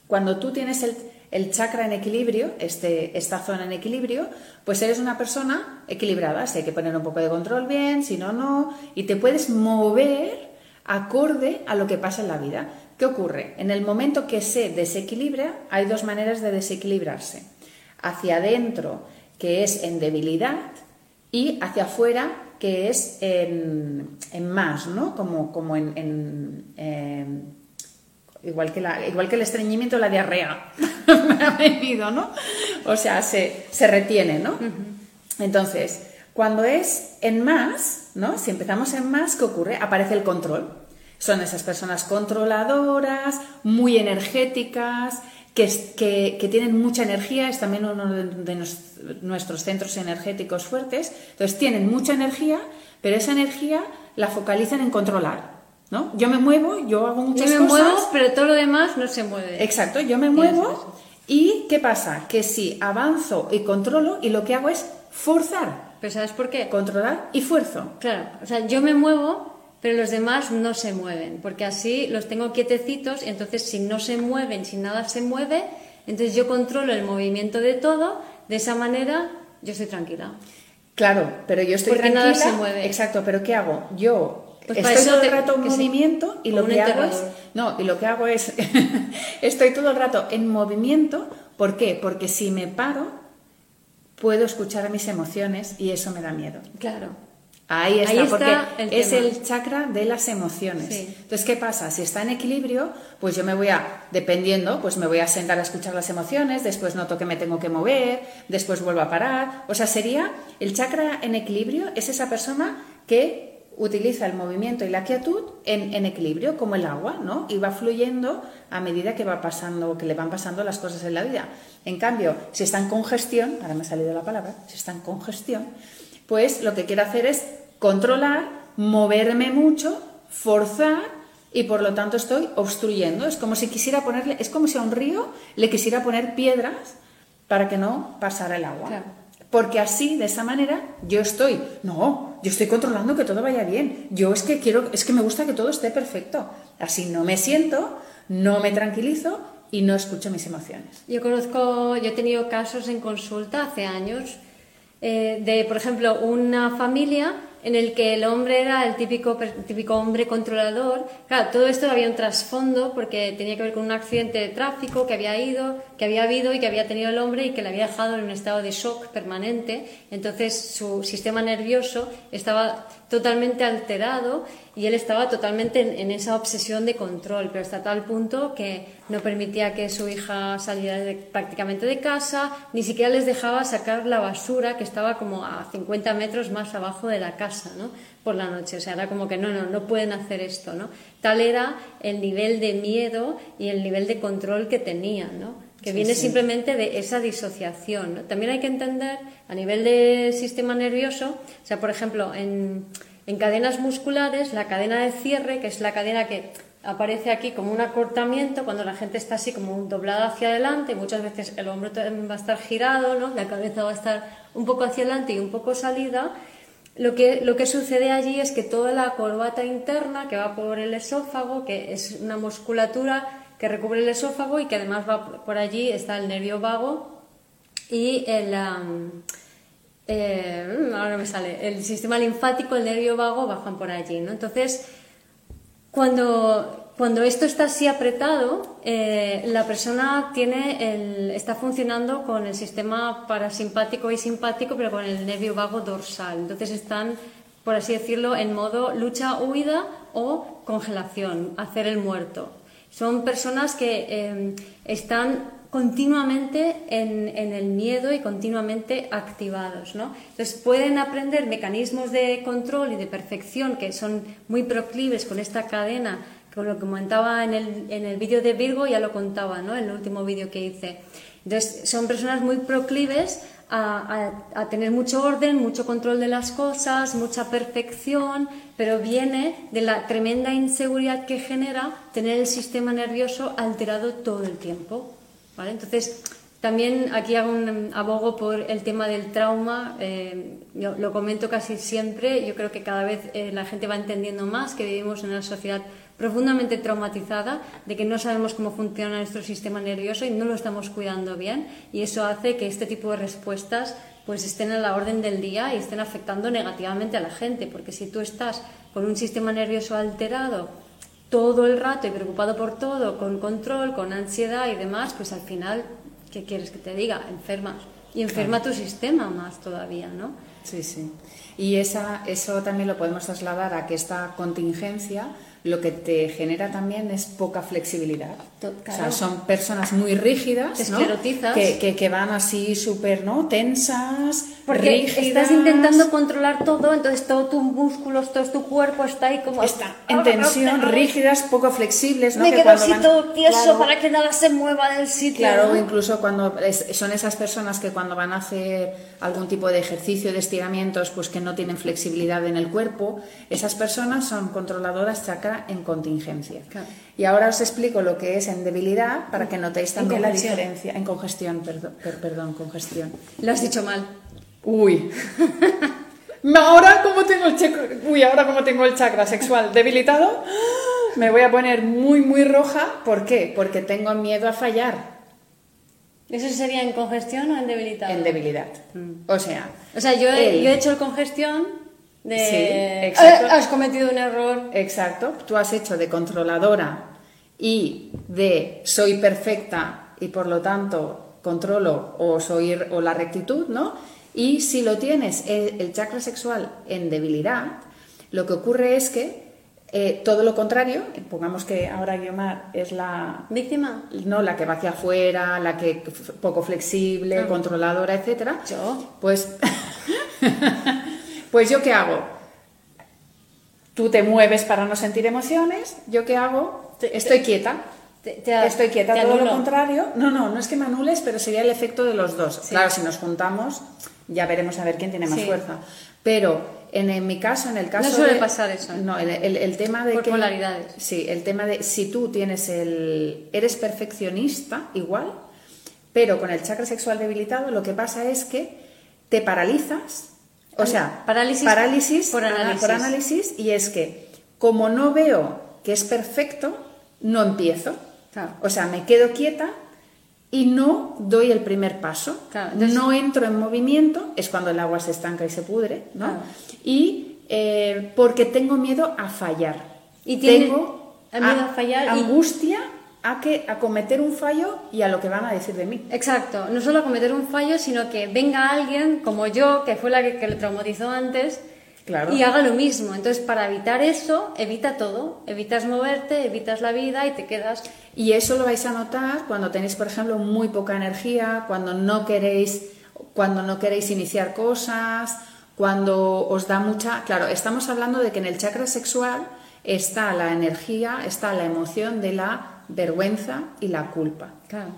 Cuando tú tienes el, el chakra en equilibrio, este, esta zona en equilibrio, pues eres una persona equilibrada. Si hay que poner un poco de control bien, si no, no. Y te puedes mover acorde a lo que pasa en la vida. ¿Qué ocurre? En el momento que se desequilibra, hay dos maneras de desequilibrarse. Hacia adentro, que es en debilidad, y hacia afuera, que es en, más, ¿no? Como, como en, igual, que la, igual que el estreñimiento, la diarrea [laughs] me ha venido, ¿no? O sea, se, retiene, ¿no? Entonces, cuando es en más, ¿no? Si empezamos en más, ¿qué ocurre? Aparece el control. Son esas personas controladoras, muy energéticas, que, que, tienen mucha energía, es también uno de, nuestros centros energéticos fuertes. Entonces, tienen mucha energía, pero esa energía la focalizan en controlar. ¿no? Yo me muevo, yo hago muchas cosas. Yo me muevo, pero todo lo demás no se mueve. Exacto, yo me muevo. ¿Y qué pasa? Que si avanzo y controlo, y lo que hago es forzar. ¿Pero sabes por qué? Controlar y fuerzo. Claro, o sea, yo me muevo, pero los demás no se mueven, porque así los tengo quietecitos y entonces si no se mueven, si nada se mueve, entonces yo controlo el movimiento de todo, de esa manera yo estoy tranquila. Claro, pero yo estoy porque nada se mueve. Exacto, pero ¿qué hago? Yo pues estoy todo el rato en movimiento y lo que hago es no, y lo que hago es [laughs] estoy todo el rato en movimiento, ¿por qué? Porque si me paro puedo escuchar mis emociones y eso me da miedo. Claro. Ahí está, porque es el chakra de las emociones. Entonces, ¿qué pasa? Si está en equilibrio, pues yo me voy a, dependiendo, pues me voy a sentar a escuchar las emociones, después noto que me tengo que mover, después vuelvo a parar. O sea, sería el chakra en equilibrio, es esa persona que utiliza el movimiento y la quietud en, en, equilibrio, como el agua, ¿no? Y va fluyendo a medida que va pasando, que le van pasando las cosas en la vida. En cambio, si está en congestión, ahora me ha salido la palabra, si está en congestión, pues lo que quiero hacer es controlar, moverme mucho, forzar y por lo tanto estoy obstruyendo. Es como si quisiera ponerle, es como si a un río le quisiera poner piedras para que no pasara el agua. Porque así, de esa manera, yo estoy, no, yo estoy controlando que todo vaya bien. Yo es que quiero, es que me gusta que todo esté perfecto. Así no me siento, no me tranquilizo y no escucho mis emociones. Yo conozco, yo he tenido casos en consulta hace años eh, de, por ejemplo, una familia en el que el hombre era el típico, típico hombre controlador. Claro, todo esto había un trasfondo porque tenía que ver con un accidente de tráfico que había ido, que había habido y que había tenido el hombre y que le había dejado en un estado de shock permanente. Entonces su sistema nervioso estaba totalmente alterado y él estaba totalmente en, esa obsesión de control, pero hasta tal punto que no permitía que su hija saliera prácticamente de casa, ni siquiera les dejaba sacar la basura que estaba como a 50 metros más abajo de la casa ¿no? Por la noche. O sea, era como que no, no, no pueden hacer esto, ¿no? Tal era el nivel de miedo y el nivel de control que tenían, ¿no? Que viene simplemente de esa disociación. También hay que entender a nivel de sistema nervioso, o sea, por ejemplo, en, en cadenas musculares, la cadena de cierre, que es la cadena que aparece aquí como un acortamiento cuando la gente está así como doblada hacia adelante, muchas veces el hombro va a estar girado, ¿no? la cabeza va a estar un poco hacia adelante y un poco salida lo que, lo que sucede allí es que toda la corbata interna que va por el esófago, que es una musculatura que recubre el esófago y que además va por allí, está el nervio vago y el... Eh, ahora me sale, el sistema linfático, el nervio vago bajan por allí, ¿no? Entonces, cuando cuando esto está así apretado, eh, la persona tiene está funcionando con el sistema parasimpático y simpático, pero con el nervio vago dorsal. Entonces están, por así decirlo, en modo lucha-huida o congelación, hacer el muerto. Son personas que em, están continuamente en, en, el miedo y continuamente activados. ¿no? Entonces pueden aprender mecanismos de control y de perfección que son muy proclives con esta cadena, con lo que comentaba en el, en el vídeo de Virgo, ya lo contaba ¿no? en el último vídeo que hice. Entonces son personas muy proclives a, tener mucho orden, mucho control de las cosas, mucha perfección, pero viene de la tremenda inseguridad que genera tener el sistema nervioso alterado todo el tiempo. Entonces, también aquí hago un abogo por el tema del trauma, eh, lo comento casi siempre, yo creo que cada vez eh, la gente va entendiendo más que vivimos en una sociedad profundamente traumatizada, de que no sabemos cómo funciona nuestro sistema nervioso y no lo estamos cuidando bien y eso hace que este tipo de respuestas pues estén a la orden del día y estén afectando negativamente a la gente, porque si tú estás con un sistema nervioso alterado, todo el rato y preocupado por todo, con control, con ansiedad y demás, pues al final, ¿qué quieres que te diga? Enfermas. Y enferma tu sistema más todavía, ¿no? Sí, sí. Y esa, eso también lo podemos trasladar a que esta contingencia lo que te genera también es poca flexibilidad. O sea, son personas muy rígidas, ¿no? que, que, van así súper ¿no? tensas, Porque estás intentando controlar todo, entonces todos tus músculos, todo tu cuerpo está ahí como... Está en tensión, rígidas, poco flexibles. ¿no? Me quedo así todo tieso para que nada se mueva del sitio. Claro, incluso cuando son esas personas que cuando van a hacer algún tipo de ejercicio de estiramientos, pues que no tienen flexibilidad en el cuerpo, esas personas son controladoras chakra en contingencia. Y ahora os explico lo que es en debilidad para que notéis también la diferencia. En congestión, perdón, perdón, congestión. Lo has dicho mal. Uy. [laughs] ahora como tengo el chakra, uy, ahora como tengo el chakra sexual debilitado, me voy a poner muy muy roja, ¿por qué? Porque tengo miedo a fallar. ¿Eso sería en congestión o en debilidad? En debilidad. Mm. O sea, o sea, yo he, yo he hecho el congestión de sí, exacto. has cometido un error. Exacto, tú has hecho de controladora y de soy perfecta y por lo tanto controlo o soy o la rectitud, ¿no? Y si lo tienes el, chakra sexual en debilidad, lo que ocurre es que eh, todo lo contrario, pongamos que ahora Guiomar es la víctima, no la que va hacia afuera, la que poco flexible, ah. controladora, etcétera. Yo, pues [laughs] Pues yo qué hago? Tú te mueves para no sentir emociones, yo qué hago? Estoy quieta. Estoy quieta, todo lo contrario. No, no, no es que me anules, pero sería el efecto de los dos. Claro, si nos juntamos, ya veremos a ver quién tiene más fuerza. Pero en, mi caso, en el caso. No suele pasar eso. No, el, tema de. Por polaridades. Sí, el tema de si tú tienes el. Eres perfeccionista, igual, pero con el chakra sexual debilitado, lo que pasa es que te paralizas o sea, parálisis, parálisis por, análisis. por análisis y es que como no veo que es perfecto, no empiezo. O sea, me quedo quieta y no doy el primer paso. No entro en movimiento, es cuando el agua se estanca y se pudre, ¿no? Y eh, porque tengo miedo a fallar. Y tengo miedo a, fallar. Angustia a, que, a cometer un fallo y a lo que van a decir de mí. Exacto, no solo a cometer un fallo, sino que venga alguien como yo, que fue la que, le traumatizó antes, y haga lo mismo. Entonces, para evitar eso, evita todo. Evitas moverte, evitas la vida y te quedas. Y eso lo vais a notar cuando tenéis, por ejemplo, muy poca energía, cuando no queréis, cuando no queréis iniciar cosas, cuando os da mucha. Claro, estamos hablando de que en el chakra sexual está la energía, está la emoción de la vergüenza y la culpa.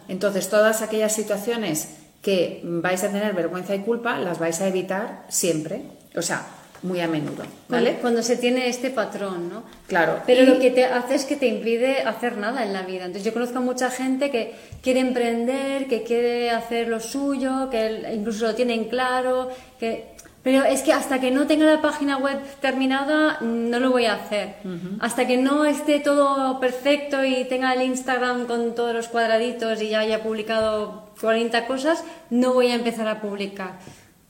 Entonces, todas aquellas situaciones que vais a tener vergüenza y culpa las vais a evitar siempre, o sea, muy a menudo, ¿vale? Cuando, se tiene este patrón, ¿no? Claro. Pero lo que te hace es que te impide hacer nada en la vida. Entonces, yo conozco a mucha gente que quiere emprender, que quiere hacer lo suyo, que incluso lo tienen claro, que pero es que hasta que no tenga la página web terminada, no lo voy a hacer. Hasta que no esté todo perfecto y tenga el Instagram con todos los cuadraditos y ya haya publicado 40 cosas, no voy a empezar a publicar.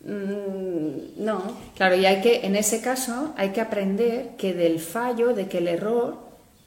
Mm, no. Claro, y hay que, en ese caso, hay que aprender que del fallo, de que el error,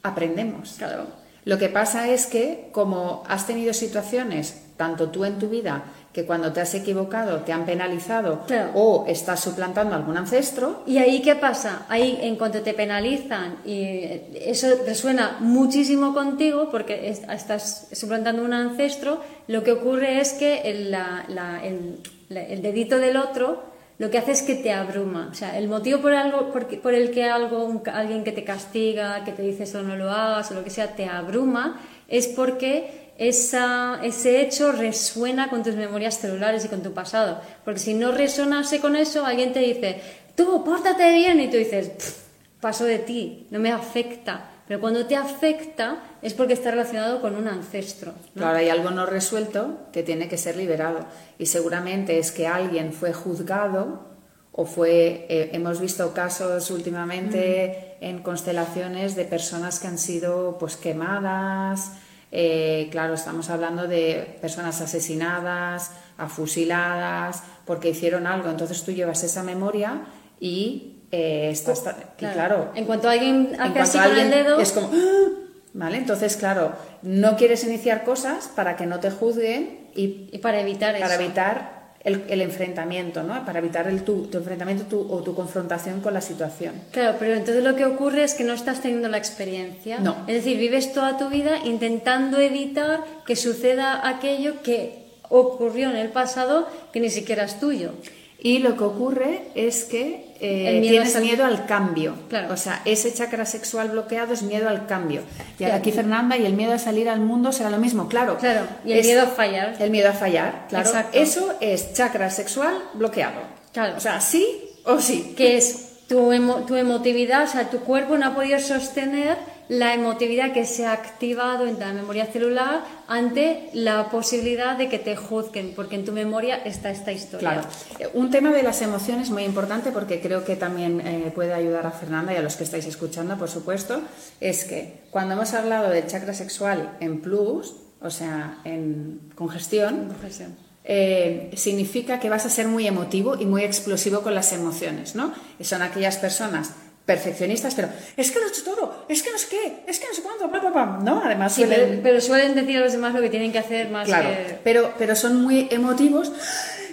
aprendemos. Claro. Lo que pasa es que, como has tenido situaciones tanto tú en tu vida que cuando te has equivocado te han penalizado o estás suplantando algún ancestro. ¿Y ahí qué pasa? Ahí en cuanto te penalizan y eso resuena muchísimo contigo porque estás suplantando un ancestro, lo que ocurre es que el, el, dedito del otro lo que hace es que te abruma. O sea, el motivo por, algo, por, el que algo, alguien que te castiga, que te dice eso no lo hagas o lo que sea, te abruma, es porque esa, ese hecho resuena con tus memorias celulares y con tu pasado. Porque si no resonase con eso, alguien te dice, tú, pórtate bien, y tú dices, paso de ti, no me afecta. Pero cuando te afecta es porque está relacionado con un ancestro. Claro, hay algo no resuelto que tiene que ser liberado. Y seguramente es que alguien fue juzgado o fue, eh, hemos visto casos últimamente en constelaciones de personas que han sido pues quemadas, eh, claro, estamos hablando de personas asesinadas, afusiladas, porque hicieron algo. Entonces tú llevas esa memoria y eh, estás. claro. En cuanto alguien hace así con el dedo. Es como. ¡ah! ¿Vale? Entonces, claro, no quieres iniciar cosas para que no te juzguen y, para evitar para evitar el, enfrentamiento, ¿no? Para evitar el tu, enfrentamiento o tu confrontación con la situación. Claro, pero entonces lo que ocurre es que no estás teniendo la experiencia. No. Es decir, vives toda tu vida intentando evitar que suceda aquello que ocurrió en el pasado que ni siquiera es tuyo. Y lo que ocurre es que eh, tienes miedo al cambio. O sea, ese chakra sexual bloqueado es miedo al cambio. Y aquí Fernanda, y el miedo a salir al mundo será lo mismo, claro. Claro, y el miedo a fallar. El miedo a fallar, claro. Eso es chakra sexual bloqueado. Claro. O sea, sí o sí. Que es tu, tu emotividad, o sea, tu cuerpo no ha podido sostener la emotividad que se ha activado en la memoria celular ante la posibilidad de que te juzguen, porque en tu memoria está esta historia. Claro. Un tema de las emociones muy importante, porque creo que también eh, puede ayudar a Fernanda y a los que estáis escuchando, por supuesto, es que cuando hemos hablado del chakra sexual en plus, o sea, en congestión, congestión. Eh, significa que vas a ser muy emotivo y muy explosivo con las emociones, ¿no? Y son aquellas personas perfeccionistas, pero es que lo he hecho todo, es que no sé qué, es que no sé cuánto, bla, bla, bla. ¿no? Además, pero, suelen decir a los demás lo que tienen que hacer más claro, pero, pero son muy emotivos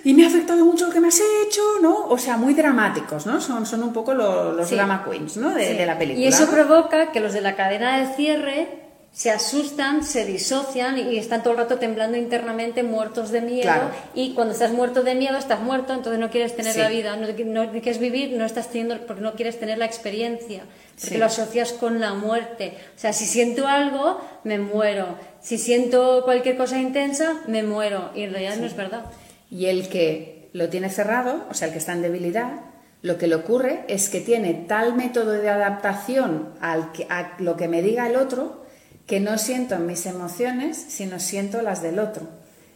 y me ha afectado mucho lo que me has hecho, ¿no? O sea, muy dramáticos, ¿no? Son, son un poco los, drama queens, ¿no? De, de, la película. Y eso provoca que los de la cadena de cierre se asustan, se disocian y están todo el rato temblando internamente, muertos de miedo. Y cuando estás muerto de miedo, estás muerto, entonces no quieres tener la vida, no, quieres vivir, no estás teniendo, porque no quieres tener la experiencia, porque lo asocias con la muerte. O sea, si siento algo, me muero. Si siento cualquier cosa intensa, me muero. Y en realidad no es verdad. Y el que lo tiene cerrado, o sea, el que está en debilidad, lo que le ocurre es que tiene tal método de adaptación al que, a lo que me diga el otro que no siento mis emociones, sino siento las del otro.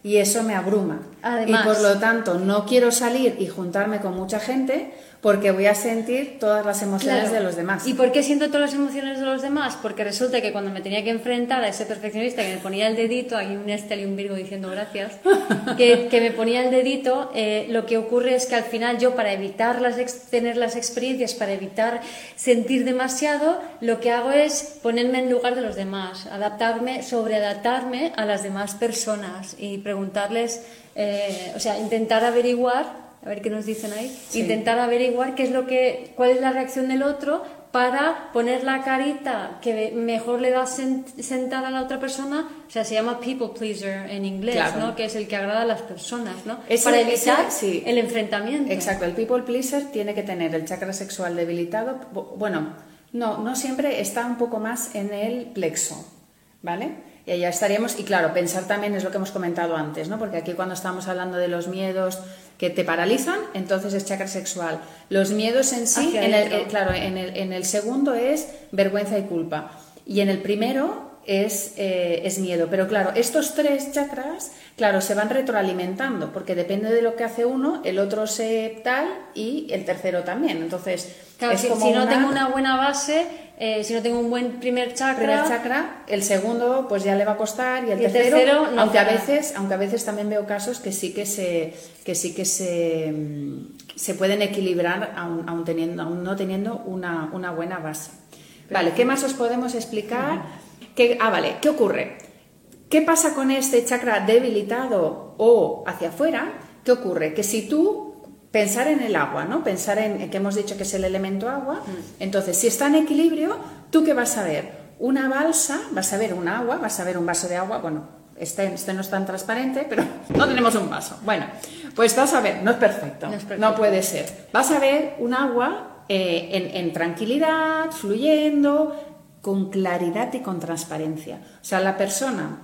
Y eso me abruma. y por lo tanto no quiero salir y juntarme con mucha gente porque voy a sentir todas las emociones de los demás. ¿Y por qué siento todas las emociones de los demás? Porque resulta que cuando me tenía que enfrentar a ese perfeccionista que me ponía el dedito, hay un Estel y un Virgo diciendo gracias, [laughs] que, me ponía el dedito, eh, lo que ocurre es que al final yo para evitar las tener las experiencias, para evitar sentir demasiado, lo que hago es ponerme en lugar de los demás, adaptarme, sobreadaptarme a las demás personas y preguntarles, eh, o sea, intentar averiguar a ver qué nos dicen ahí, intentar averiguar qué es lo que, cuál es la reacción del otro para poner la carita que mejor le da sentar a la otra persona, o sea, se llama people pleaser en inglés, ¿no? Que es el que agrada a las personas, ¿no? para evitar el enfrentamiento. Exacto, el people pleaser tiene que tener el chakra sexual debilitado, bueno, no, no siempre está un poco más en el plexo, ¿vale? y allá estaríamos. Y claro, pensar también es lo que hemos comentado antes, ¿no? Porque aquí cuando estamos hablando de los miedos que te paralizan, entonces es chakra sexual. Los miedos en sí, en el, eh, claro, en el, en el segundo es vergüenza y culpa. Y en el primero es, eh, es, miedo. Pero claro, estos tres chakras, claro, se van retroalimentando, porque depende de lo que hace uno, el otro se tal y el tercero también. Entonces, si, no tengo una buena base, eh, si no tengo un buen primer chakra, chakra, el segundo pues ya le va a costar y el, tercero, aunque a veces, aunque a veces también veo casos que sí que se, que sí que se, mm, se pueden equilibrar aún, teniendo, aún no teniendo una, una buena base. Vale, ¿qué más os podemos explicar? ah, vale, ¿qué ocurre? ¿Qué pasa con este chakra debilitado o hacia afuera? ¿Qué ocurre? Que si tú pensar en el agua, ¿no? Pensar en, que hemos dicho que es el elemento agua, mm. entonces si está en equilibrio, ¿tú qué vas a ver? Una balsa, vas a ver un agua, vas a ver un vaso de agua, bueno, este, este no es tan transparente, pero [laughs] no tenemos un vaso. Bueno, pues vas a ver, no es perfecto, no, puede ser. Vas a ver un agua eh, en tranquilidad, fluyendo, con claridad y con transparencia. O sea, la persona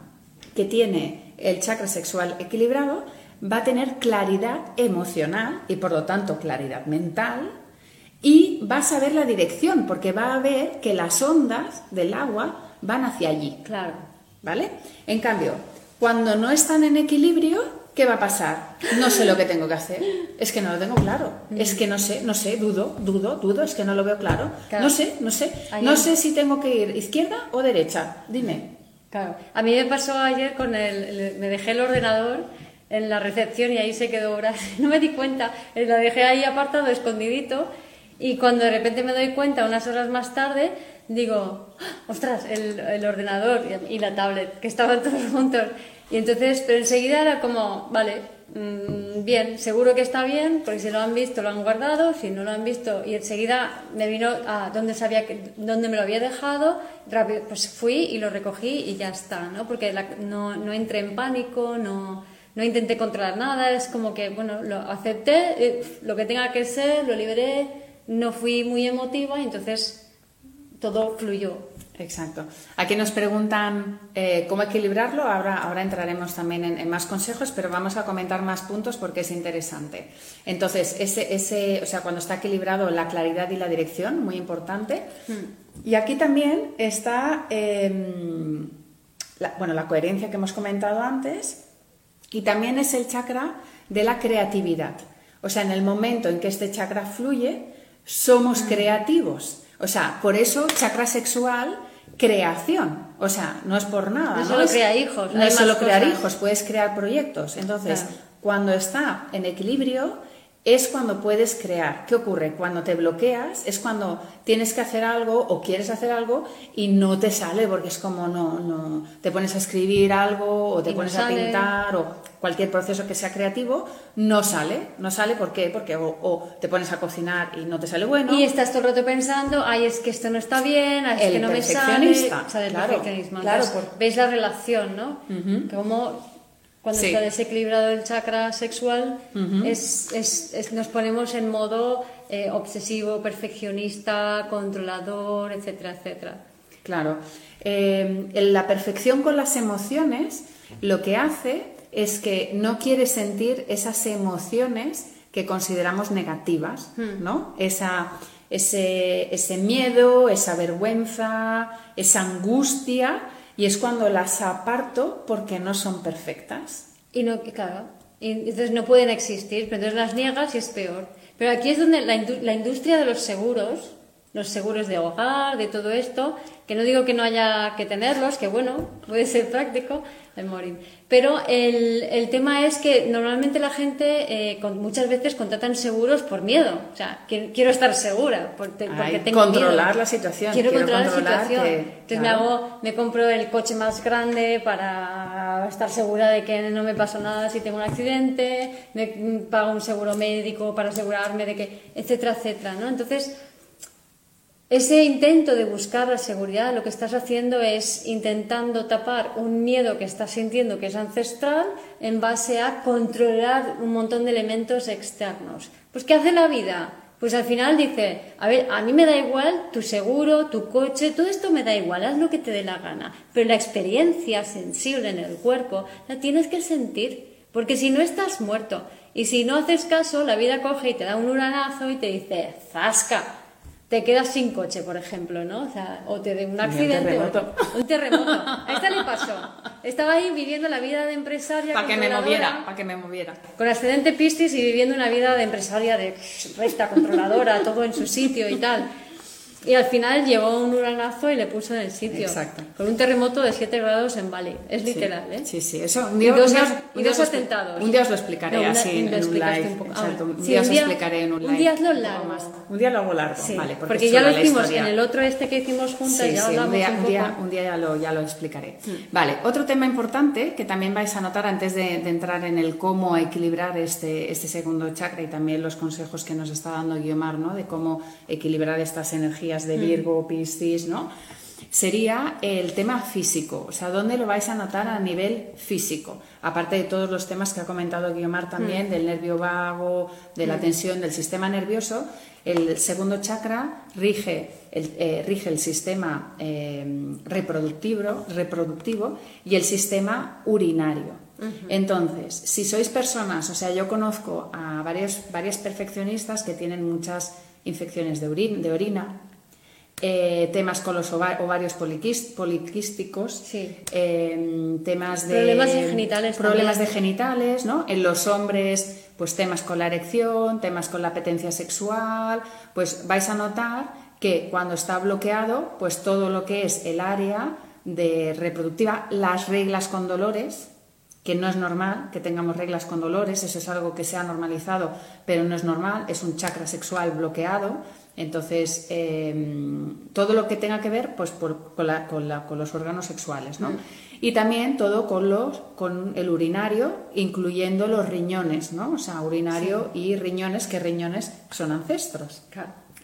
que tiene el chakra sexual equilibrado va a tener claridad emocional y por lo tanto claridad mental y va a saber la dirección porque va a ver que las ondas del agua van hacia allí. Claro. ¿Vale? En cambio, cuando no están en equilibrio, ¿qué va a pasar? No sé lo que tengo que hacer. Es que no lo tengo claro. Mm. Es que no sé, no sé, dudo, dudo, dudo, es que no lo veo claro. No sé, no sé. No sé si tengo que ir izquierda o derecha. Dime. Claro. A mí me pasó ayer con el, me dejé el ordenador en la recepción y ahí se quedó horas. [laughs] No me di cuenta, eh, lo dejé ahí apartado, escondidito, y cuando de repente me doy cuenta, unas horas más tarde, digo, ¡Ah! ostras, el, ordenador y la tablet, que estaban [laughs] todos juntos. Y entonces, pero enseguida era como, vale, mm, bien, seguro que está bien, porque si lo han visto lo han guardado, si no lo han visto, y enseguida me vino a dónde sabía que, dónde me lo había dejado, rápido, pues fui y lo recogí y ya está, ¿no? Porque no, no entré en pánico, no no intenté controlar nada, es como que, bueno, lo acepté, eh, lo que tenga que ser, lo liberé, no fui muy emotiva y entonces todo fluyó. Exacto. Aquí nos preguntan eh, cómo equilibrarlo. Ahora, ahora entraremos también en, más consejos, pero vamos a comentar más puntos porque es interesante. Entonces, ese, ese, o sea, cuando está equilibrado la claridad y la dirección, muy importante. Hmm. Y aquí también está em, bueno, la coherencia que hemos comentado antes y también es el chakra de la creatividad. O sea, en el momento en que este chakra fluye, somos creativos. O sea, por eso chakra sexual, creación. O sea, no es por nada. No, solo crea hijos. No es solo crear hijos, puedes crear proyectos. Entonces, cuando está en equilibrio, es cuando puedes crear. ¿Qué ocurre? Cuando te bloqueas es cuando tienes que hacer algo o quieres hacer algo y no te sale porque es como no, no te pones a escribir algo o te pones a pintar o cualquier proceso que sea creativo, no sale. No sale ¿por qué? Porque o, te pones a cocinar y no te sale bueno. Y estás todo el rato pensando, ay, es que esto no está bien, es que no me sale. O sea, claro, Claro, Veis la relación, ¿no? Como cuando está desequilibrado el chakra sexual, es, nos ponemos en modo eh, obsesivo, perfeccionista, controlador, etcétera, etcétera. Claro. Eh, la perfección con las emociones lo que hace es que no quiere sentir esas emociones que consideramos negativas, hmm. ¿no? Esa, ese, ese miedo, esa vergüenza, esa angustia y es cuando las aparto porque no son perfectas. Y no, claro, y entonces no pueden existir, pero entonces las niegas y es peor. Pero aquí es donde la, la industria de los seguros, los seguros de hogar, de todo esto, que no digo que no haya que tenerlos, que bueno, puede ser práctico, el morir. Pero el, el, tema es que normalmente la gente eh, con, muchas veces contratan seguros por miedo. O sea, quiero, estar segura porque, tengo controlar la situación. Quiero, controlar, la situación. Entonces me, hago, me compro el coche más grande para estar segura de que no me pasa nada si tengo un accidente, me pago un seguro médico para asegurarme de que, etcétera, etcétera. ¿no? Entonces ese intento de buscar la seguridad, lo que estás haciendo es intentando tapar un miedo que estás sintiendo que es ancestral en base a controlar un montón de elementos externos. Pues ¿qué hace la vida? Pues al final dice, a ver, a mí me da igual tu seguro, tu coche, todo esto me da igual, haz lo que te dé la gana, pero la experiencia sensible en el cuerpo la tienes que sentir, porque si no estás muerto. Y si no haces caso, la vida coge y te da un uranazo y te dice, zasca, te quedas sin coche, por ejemplo, ¿no? O, sea, o te de un accidente. Un terremoto. un terremoto. A esta le pasó. Estaba ahí viviendo la vida de empresaria. Para que me moviera, para que me moviera. Con ascendente Piscis y viviendo una vida de empresaria de recta, controladora, todo en su sitio y tal. Y al final llegó un uranazo y le puso en el sitio. Exacto. Con un terremoto de 7 grados en Bali. Es literal, sí, ¿eh? Sí, sí. Eso, un día, y dos, y dos atentados. Un día os lo explicaré así en un live. Un, Exacto. un día os explicaré en un live. Un día hazlo largo. Un día lo hago largo, sí, vale. Porque, porque ya lo hicimos en el otro este que hicimos juntas, sí, ya sí, un día, un, día, un día ya lo, ya lo explicaré. Mm. Vale, otro tema importante que también vais a notar antes de, de entrar en el cómo equilibrar este, este segundo chakra y también los consejos que nos está dando Guiomar, ¿no? De cómo equilibrar estas energías de Virgo, Piscis, ¿no? Sería el tema físico, o sea, ¿dónde lo vais a notar a nivel físico? Aparte de todos los temas que ha comentado Guiomar también, del nervio vago, de la tensión del sistema nervioso, el segundo chakra rige el, eh, rige el sistema eh, reproductivo, reproductivo y el sistema urinario. Entonces, si sois personas, o sea, yo conozco a varios, varias perfeccionistas que tienen muchas infecciones de, de orina, eh, temas con los ovarios poliquísticos, eh, temas de problemas genitales, problemas de genitales, ¿no? En los hombres, pues temas con la erección, temas con la apetencia sexual, pues vais a notar que cuando está bloqueado, pues todo lo que es el área de reproductiva, las reglas con dolores, que no es normal que tengamos reglas con dolores, eso es algo que se ha normalizado, pero no es normal, es un chakra sexual bloqueado. Entonces, em, todo lo que tenga que ver pues, con, los órganos sexuales. ¿no? Mm. Y también todo con, los, con el urinario, incluyendo los riñones, ¿no? o sea, urinario y riñones, que riñones son ancestros.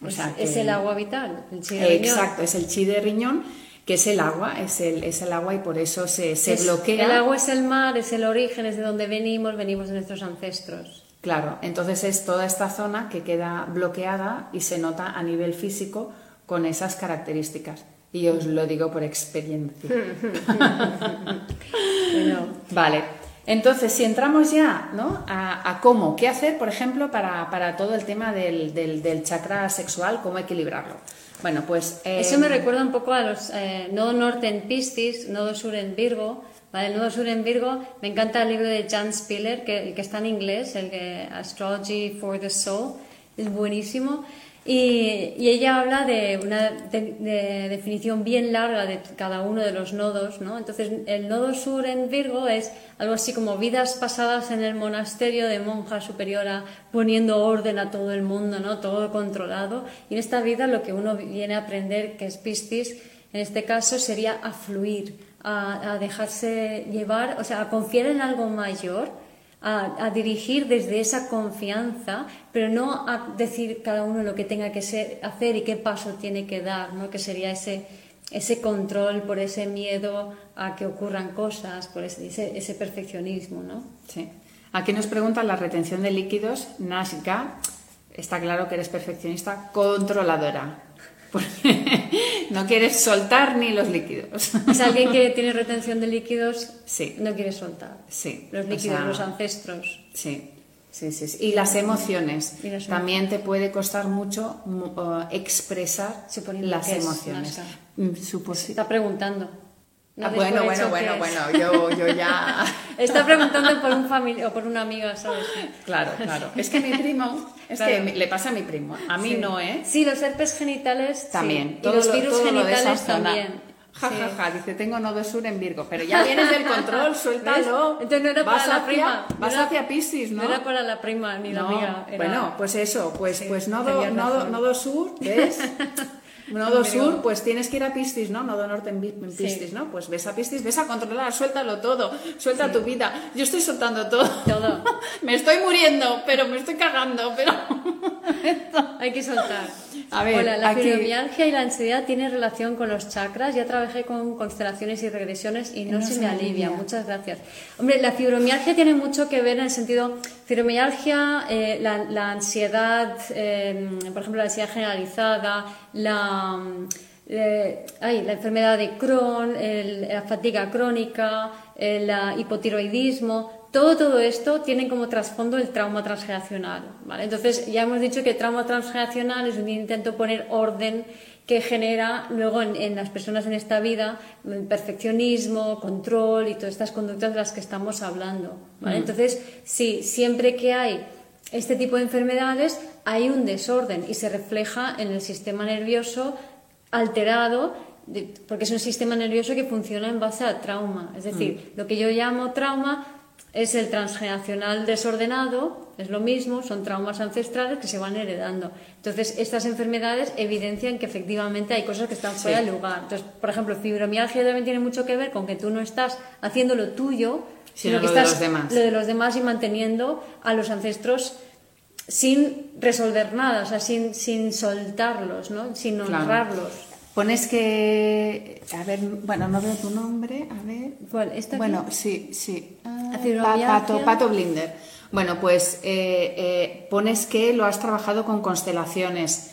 O sea, es, el agua vital, el chi de Exacto, es el chi de riñón que es el agua, es el, es el agua y por eso se, se bloquea. El agua es el mar, es el origen, es de donde venimos, venimos de nuestros ancestros. Claro, entonces es toda esta zona que queda bloqueada y se nota a nivel físico con esas características. Y os lo digo por experiencia. Vale, entonces si entramos ya ¿no? a, cómo, qué hacer, por ejemplo, para, para todo el tema del, del, del chakra sexual, cómo equilibrarlo. Bueno, pues... Eso me em, recuerda un poco a los eh, nodo norte en Piscis, nodo sur en Virgo. Vale, el nodo sur en Virgo, me encanta el libro de Jan Spiller, que, que está en inglés, el que Astrology for the Soul, es buenísimo. Y, ella habla de una definición bien larga de cada uno de los nodos, ¿no? Entonces, el nodo sur en Virgo es algo así como vidas pasadas en el monasterio de monja superiora, poniendo orden a todo el mundo, ¿no? Todo controlado. Y en esta vida lo que uno viene a aprender, que es Piscis, en este caso sería a fluir, a, dejarse llevar, o sea, a confiar en algo mayor a, dirigir desde esa confianza, pero no a decir cada uno lo que tenga que hacer y qué paso tiene que dar, ¿no? que sería ese, ese control por ese miedo a que ocurran cosas, por ese, ese, perfeccionismo. ¿no? Sí. Aquí nos preguntan la retención de líquidos, Nashga. Está claro que eres perfeccionista, controladora. [laughs] no quieres soltar ni los líquidos. Es alguien que [laughs] tiene retención de líquidos, sí. no quiere soltar. Sí. Los líquidos, los ancestros. Sí. Sí, sí, Y las emociones. También te puede costar mucho expresar las emociones. Mm, Está preguntando. Ah, bueno, bueno, bueno, bueno, yo, yo ya... [laughs] Está preguntando por un familiar o por una amiga, ¿sabes? Claro, claro. Es que mi primo, es que le pasa a mi primo, a mí no, ¿eh? Sí, los herpes genitales también. y los virus genitales también. Ja, ja, ja, dice, tengo nodo sur en Virgo, pero ya vienes del control, [laughs] suéltalo. Entonces no era para la hacia, prima. Vas hacia Piscis, ¿no? No era para la prima ni la amiga. Bueno, pues eso, pues, pues nodo, nodo, nodo sur, ¿ves? [laughs] Nodo sur, pues tienes que ir a Piscis, ¿no? Nodo norte en, Piscis, ¿no? Pues ves a Piscis, ves a controlar, suéltalo todo, suelta tu vida. Yo estoy soltando todo. Todo. [laughs] me estoy muriendo, pero me estoy cagando, pero... [laughs] Hay que soltar. A ver, la fibromialgia y la ansiedad tienen relación con los chakras. Ya trabajé con constelaciones y regresiones y no, se, me alivia. Muchas gracias. Hombre, la fibromialgia tiene mucho que ver en el sentido, fibromialgia, eh, la, ansiedad, em, por ejemplo, la ansiedad generalizada, la, eh, la enfermedad de Crohn, la fatiga crónica, el hipotiroidismo, todo, todo esto tiene como trasfondo el trauma transgeneracional. ¿vale? Entonces, ya hemos dicho que el trauma transgeneracional es un intento poner orden que genera luego en, las personas en esta vida perfeccionismo, control y todas estas conductas de las que estamos hablando. ¿vale? Mm. Entonces, sí, siempre que hay este tipo de enfermedades hay un desorden y se refleja en el sistema nervioso alterado porque es un sistema nervioso que funciona en base al trauma. Es decir, mm. lo que yo llamo trauma es el transgeneracional desordenado, es lo mismo, son traumas ancestrales que se van heredando. Entonces, estas enfermedades evidencian que efectivamente hay cosas que están fuera de lugar. Entonces, por ejemplo, fibromialgia también tiene mucho que ver con que tú no estás haciendo lo tuyo, sino, que estás de lo de los demás y manteniendo a los ancestros sin resolver nada, o sea, sin, sin soltarlos, ¿no? sin honrarlos. Pones que, a ver, bueno, no veo tu nombre, a ver. ¿Cuál? ¿Esta bueno, sí, sí. Ah, Pato, Pato Blinder. Bueno, pues eh, eh, pones que lo has trabajado con constelaciones.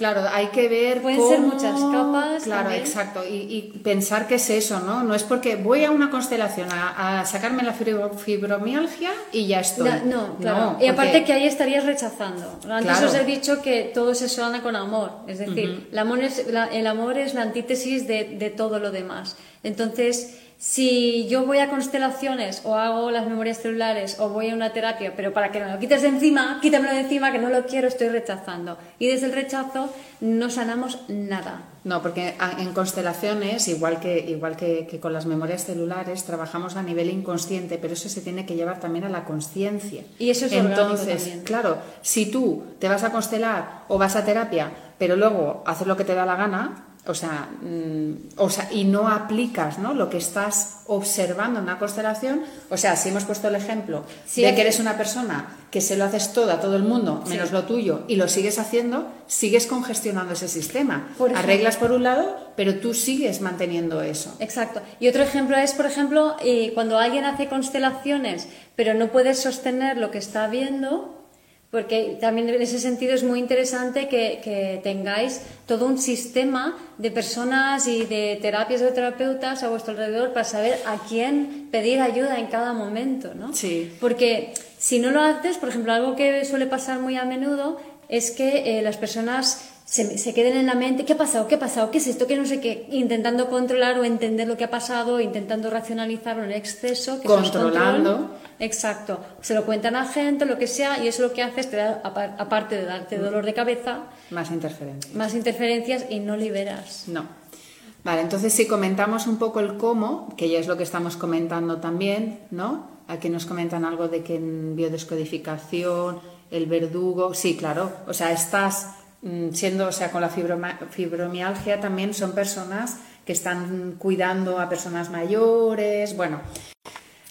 Claro, hay que ver. Pueden ser muchas capas. Claro, exacto. Y, pensar que es eso, ¿no? No es porque voy a una constelación a, sacarme la fibromialgia y ya estoy. No, claro. y aparte que ahí estarías rechazando. Antes os he dicho que todo se suena con amor. Es decir, el, amor es, el amor es la antítesis de, de todo lo demás. Entonces si yo voy a constelaciones o hago las memorias celulares o voy a una terapia, pero para que me lo quites de encima, quítamelo de encima, que no lo quiero, estoy rechazando. Y desde el rechazo no sanamos nada. No, porque en constelaciones, igual que, igual que, con las memorias celulares, trabajamos a nivel inconsciente, pero eso se tiene que llevar también a la conciencia. Y eso es Entonces, también. claro, si tú te vas a constelar o vas a terapia, pero luego haces lo que te da la gana, o sea, mm, o sea, y no aplicas ¿no? lo que estás observando en una constelación. O sea, si hemos puesto el ejemplo de que eres una persona que se lo haces todo a todo el mundo, menos lo tuyo, y lo sigues haciendo, sigues congestionando ese sistema. Arreglas por un lado, pero tú sigues manteniendo eso. Exacto. Y otro ejemplo es, por ejemplo, eh, cuando alguien hace constelaciones, pero no puede sostener lo que está viendo, porque también en ese sentido es muy interesante que, tengáis todo un sistema de personas y de terapias o terapeutas a vuestro alrededor para saber a quién pedir ayuda en cada momento, ¿no? Sí. Porque si no lo haces, por ejemplo, algo que suele pasar muy a menudo es que eh, las personas se, queden en la mente, ¿qué ha pasado? ¿Qué ha pasado? ¿Qué es esto? ¿Qué no sé qué? Intentando controlar o entender lo que ha pasado, intentando racionalizarlo en exceso. Que Controlando. Exacto. Se lo cuentan a gente, lo que sea, y eso lo que hace es, te aparte de darte mm. dolor de cabeza, más interferencias. Más interferencias y no liberas. No. Vale, entonces si comentamos un poco el cómo, que ya es lo que estamos comentando también, ¿no? Aquí nos comentan algo de que en biodescodificación, el verdugo, sí, claro, o sea, estás siendo, o sea, con la fibromialgia también son personas que están cuidando a personas mayores, bueno.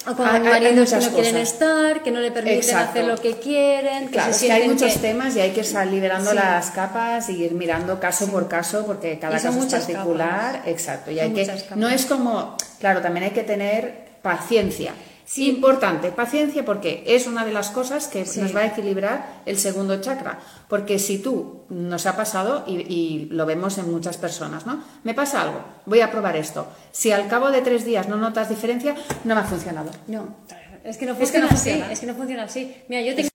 O con maridos que no quieren estar, que no le permiten hacer lo que quieren, que claro, hay muchos temas y hay que estar liberando las capas y ir mirando caso por caso porque cada caso es particular, exacto, y hay que no es como, claro, también hay que tener paciencia Sí. Importante, paciencia porque es una de las cosas que nos va a equilibrar el segundo chakra. Porque si tú nos ha pasado, y, lo vemos en muchas personas, ¿no? Me pasa algo, voy a probar esto. Si al cabo de tres días no notas diferencia, no me ha funcionado. No, es que no funciona, así. Es que no funciona así. Mira, yo tengo.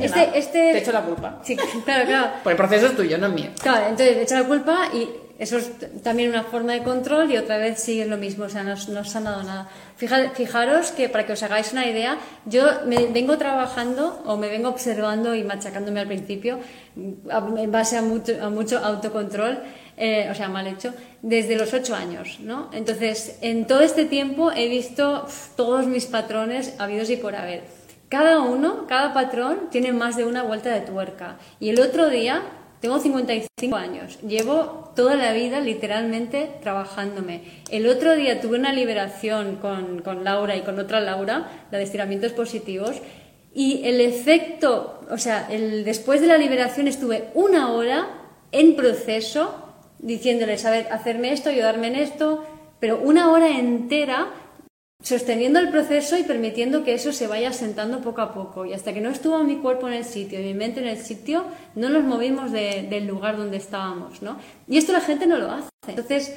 este, este... Te echo la culpa. Sí, [laughs] claro, claro. Pues el proceso es tuyo, no es mío. Claro, entonces te echo la culpa y eso es también una forma de control y otra vez sigue lo mismo, o sea, no, no os ha dado nada. fijaros que para que os hagáis una idea, yo me vengo trabajando o me vengo observando y machacándome al principio en base a mucho, a mucho autocontrol, eh, o sea, mal hecho, desde los ocho años, ¿no? Entonces, en todo este tiempo he visto todos mis patrones habidos y por haber. Cada uno, cada patrón tiene más de una vuelta de tuerca. Y el otro día tengo 55 años, llevo toda la vida literalmente trabajándome. El otro día tuve una liberación con, con, Laura y con otra Laura, la de estiramientos positivos, y el efecto, o sea, el, después de la liberación estuve una hora en proceso diciéndoles, a ver, hacerme esto, ayudarme en esto, pero una hora entera sosteniendo el proceso y permitiendo que eso se vaya sentando poco a poco. Y hasta que no estuvo mi cuerpo en el sitio y mi mente en el sitio, no nos movimos del lugar donde estábamos, ¿no? Y esto la gente no lo hace. Entonces,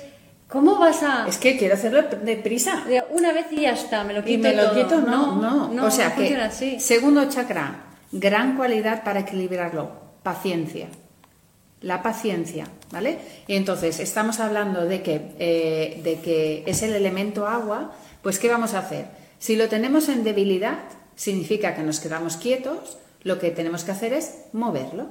¿cómo vas a...? Es que quiero hacerlo deprisa. Una vez y ya está, me lo quito Y me lo quito, no, no. no. o sea que, segundo chakra, gran cualidad para equilibrarlo, paciencia. La paciencia, ¿vale? Y entonces, estamos hablando de que, eh, de que es el elemento agua pues ¿qué vamos a hacer? Si lo tenemos en debilidad, significa que nos quedamos quietos, lo que tenemos que hacer es moverlo.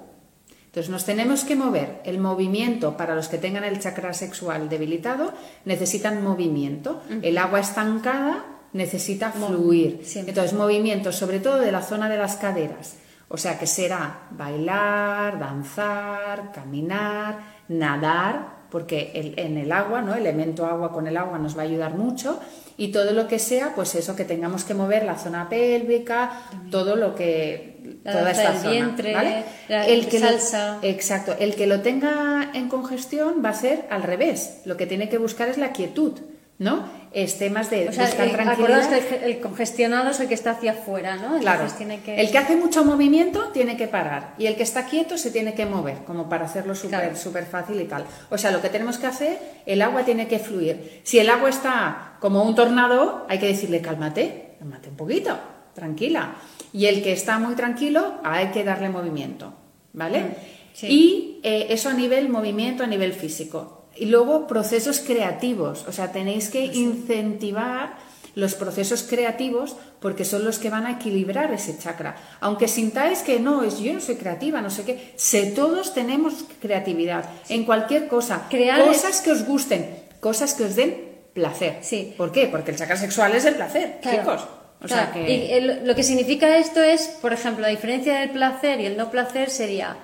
Entonces nos tenemos que mover. El movimiento, para los que tengan el chakra sexual debilitado, necesitan movimiento. El agua estancada necesita fluir. Entonces movimiento, sobre todo de la zona de las caderas. O sea que será bailar, danzar, caminar, nadar, porque en el agua, ¿no? Elemento agua con el agua nos va a ayudar mucho y todo lo que sea, pues eso, que tengamos que mover la zona pélvica, todo lo que... toda esta zona, vientre, el que salsa. exacto, el que lo tenga en congestión va a ser al revés, lo que tiene que buscar es la quietud, ¿no? Es temas de buscar eh, tranquilidad. que el, congestionado es el que está hacia afuera, ¿no? claro. El que hace mucho movimiento tiene que parar y el que está quieto se tiene que mover, como para hacerlo súper super fácil y tal. O sea, lo que tenemos que hacer, el agua tiene que fluir. Si el agua está como un tornado, hay que decirle cálmate, cálmate un poquito, tranquila. Y el que está muy tranquilo, hay que darle movimiento, ¿vale? Mm, y eh, eso a nivel movimiento, a nivel físico. Y luego procesos creativos, o sea, tenéis que incentivar los procesos creativos porque son los que van a equilibrar ese chakra. Aunque sintáis que no, es yo no soy creativa, no sé qué, sé, todos tenemos creatividad en cualquier cosa, cosas que os gusten, cosas que os den placer. Sí. ¿Por qué? Porque el chakra sexual es el placer, chicos. O sea que... Y lo que significa esto es, por ejemplo, la diferencia del placer y el no placer sería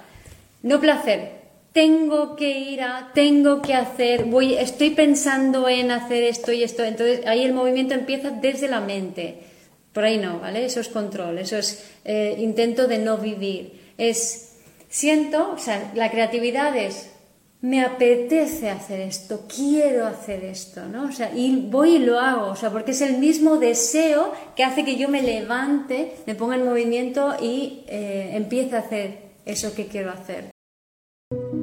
no placer, tengo que ir a, tengo que hacer, voy, estoy pensando en hacer esto y esto. Entonces ahí el movimiento empieza desde la mente. Por ahí no, ¿vale? Eso es control, eso es eh, intento de no vivir. Es, siento, o sea, la creatividad es, me apetece hacer esto, quiero hacer esto, ¿no? O sea, y voy y lo hago, o sea, porque es el mismo deseo que hace que yo me levante, me ponga en movimiento y eh, empiece a hacer eso que quiero hacer.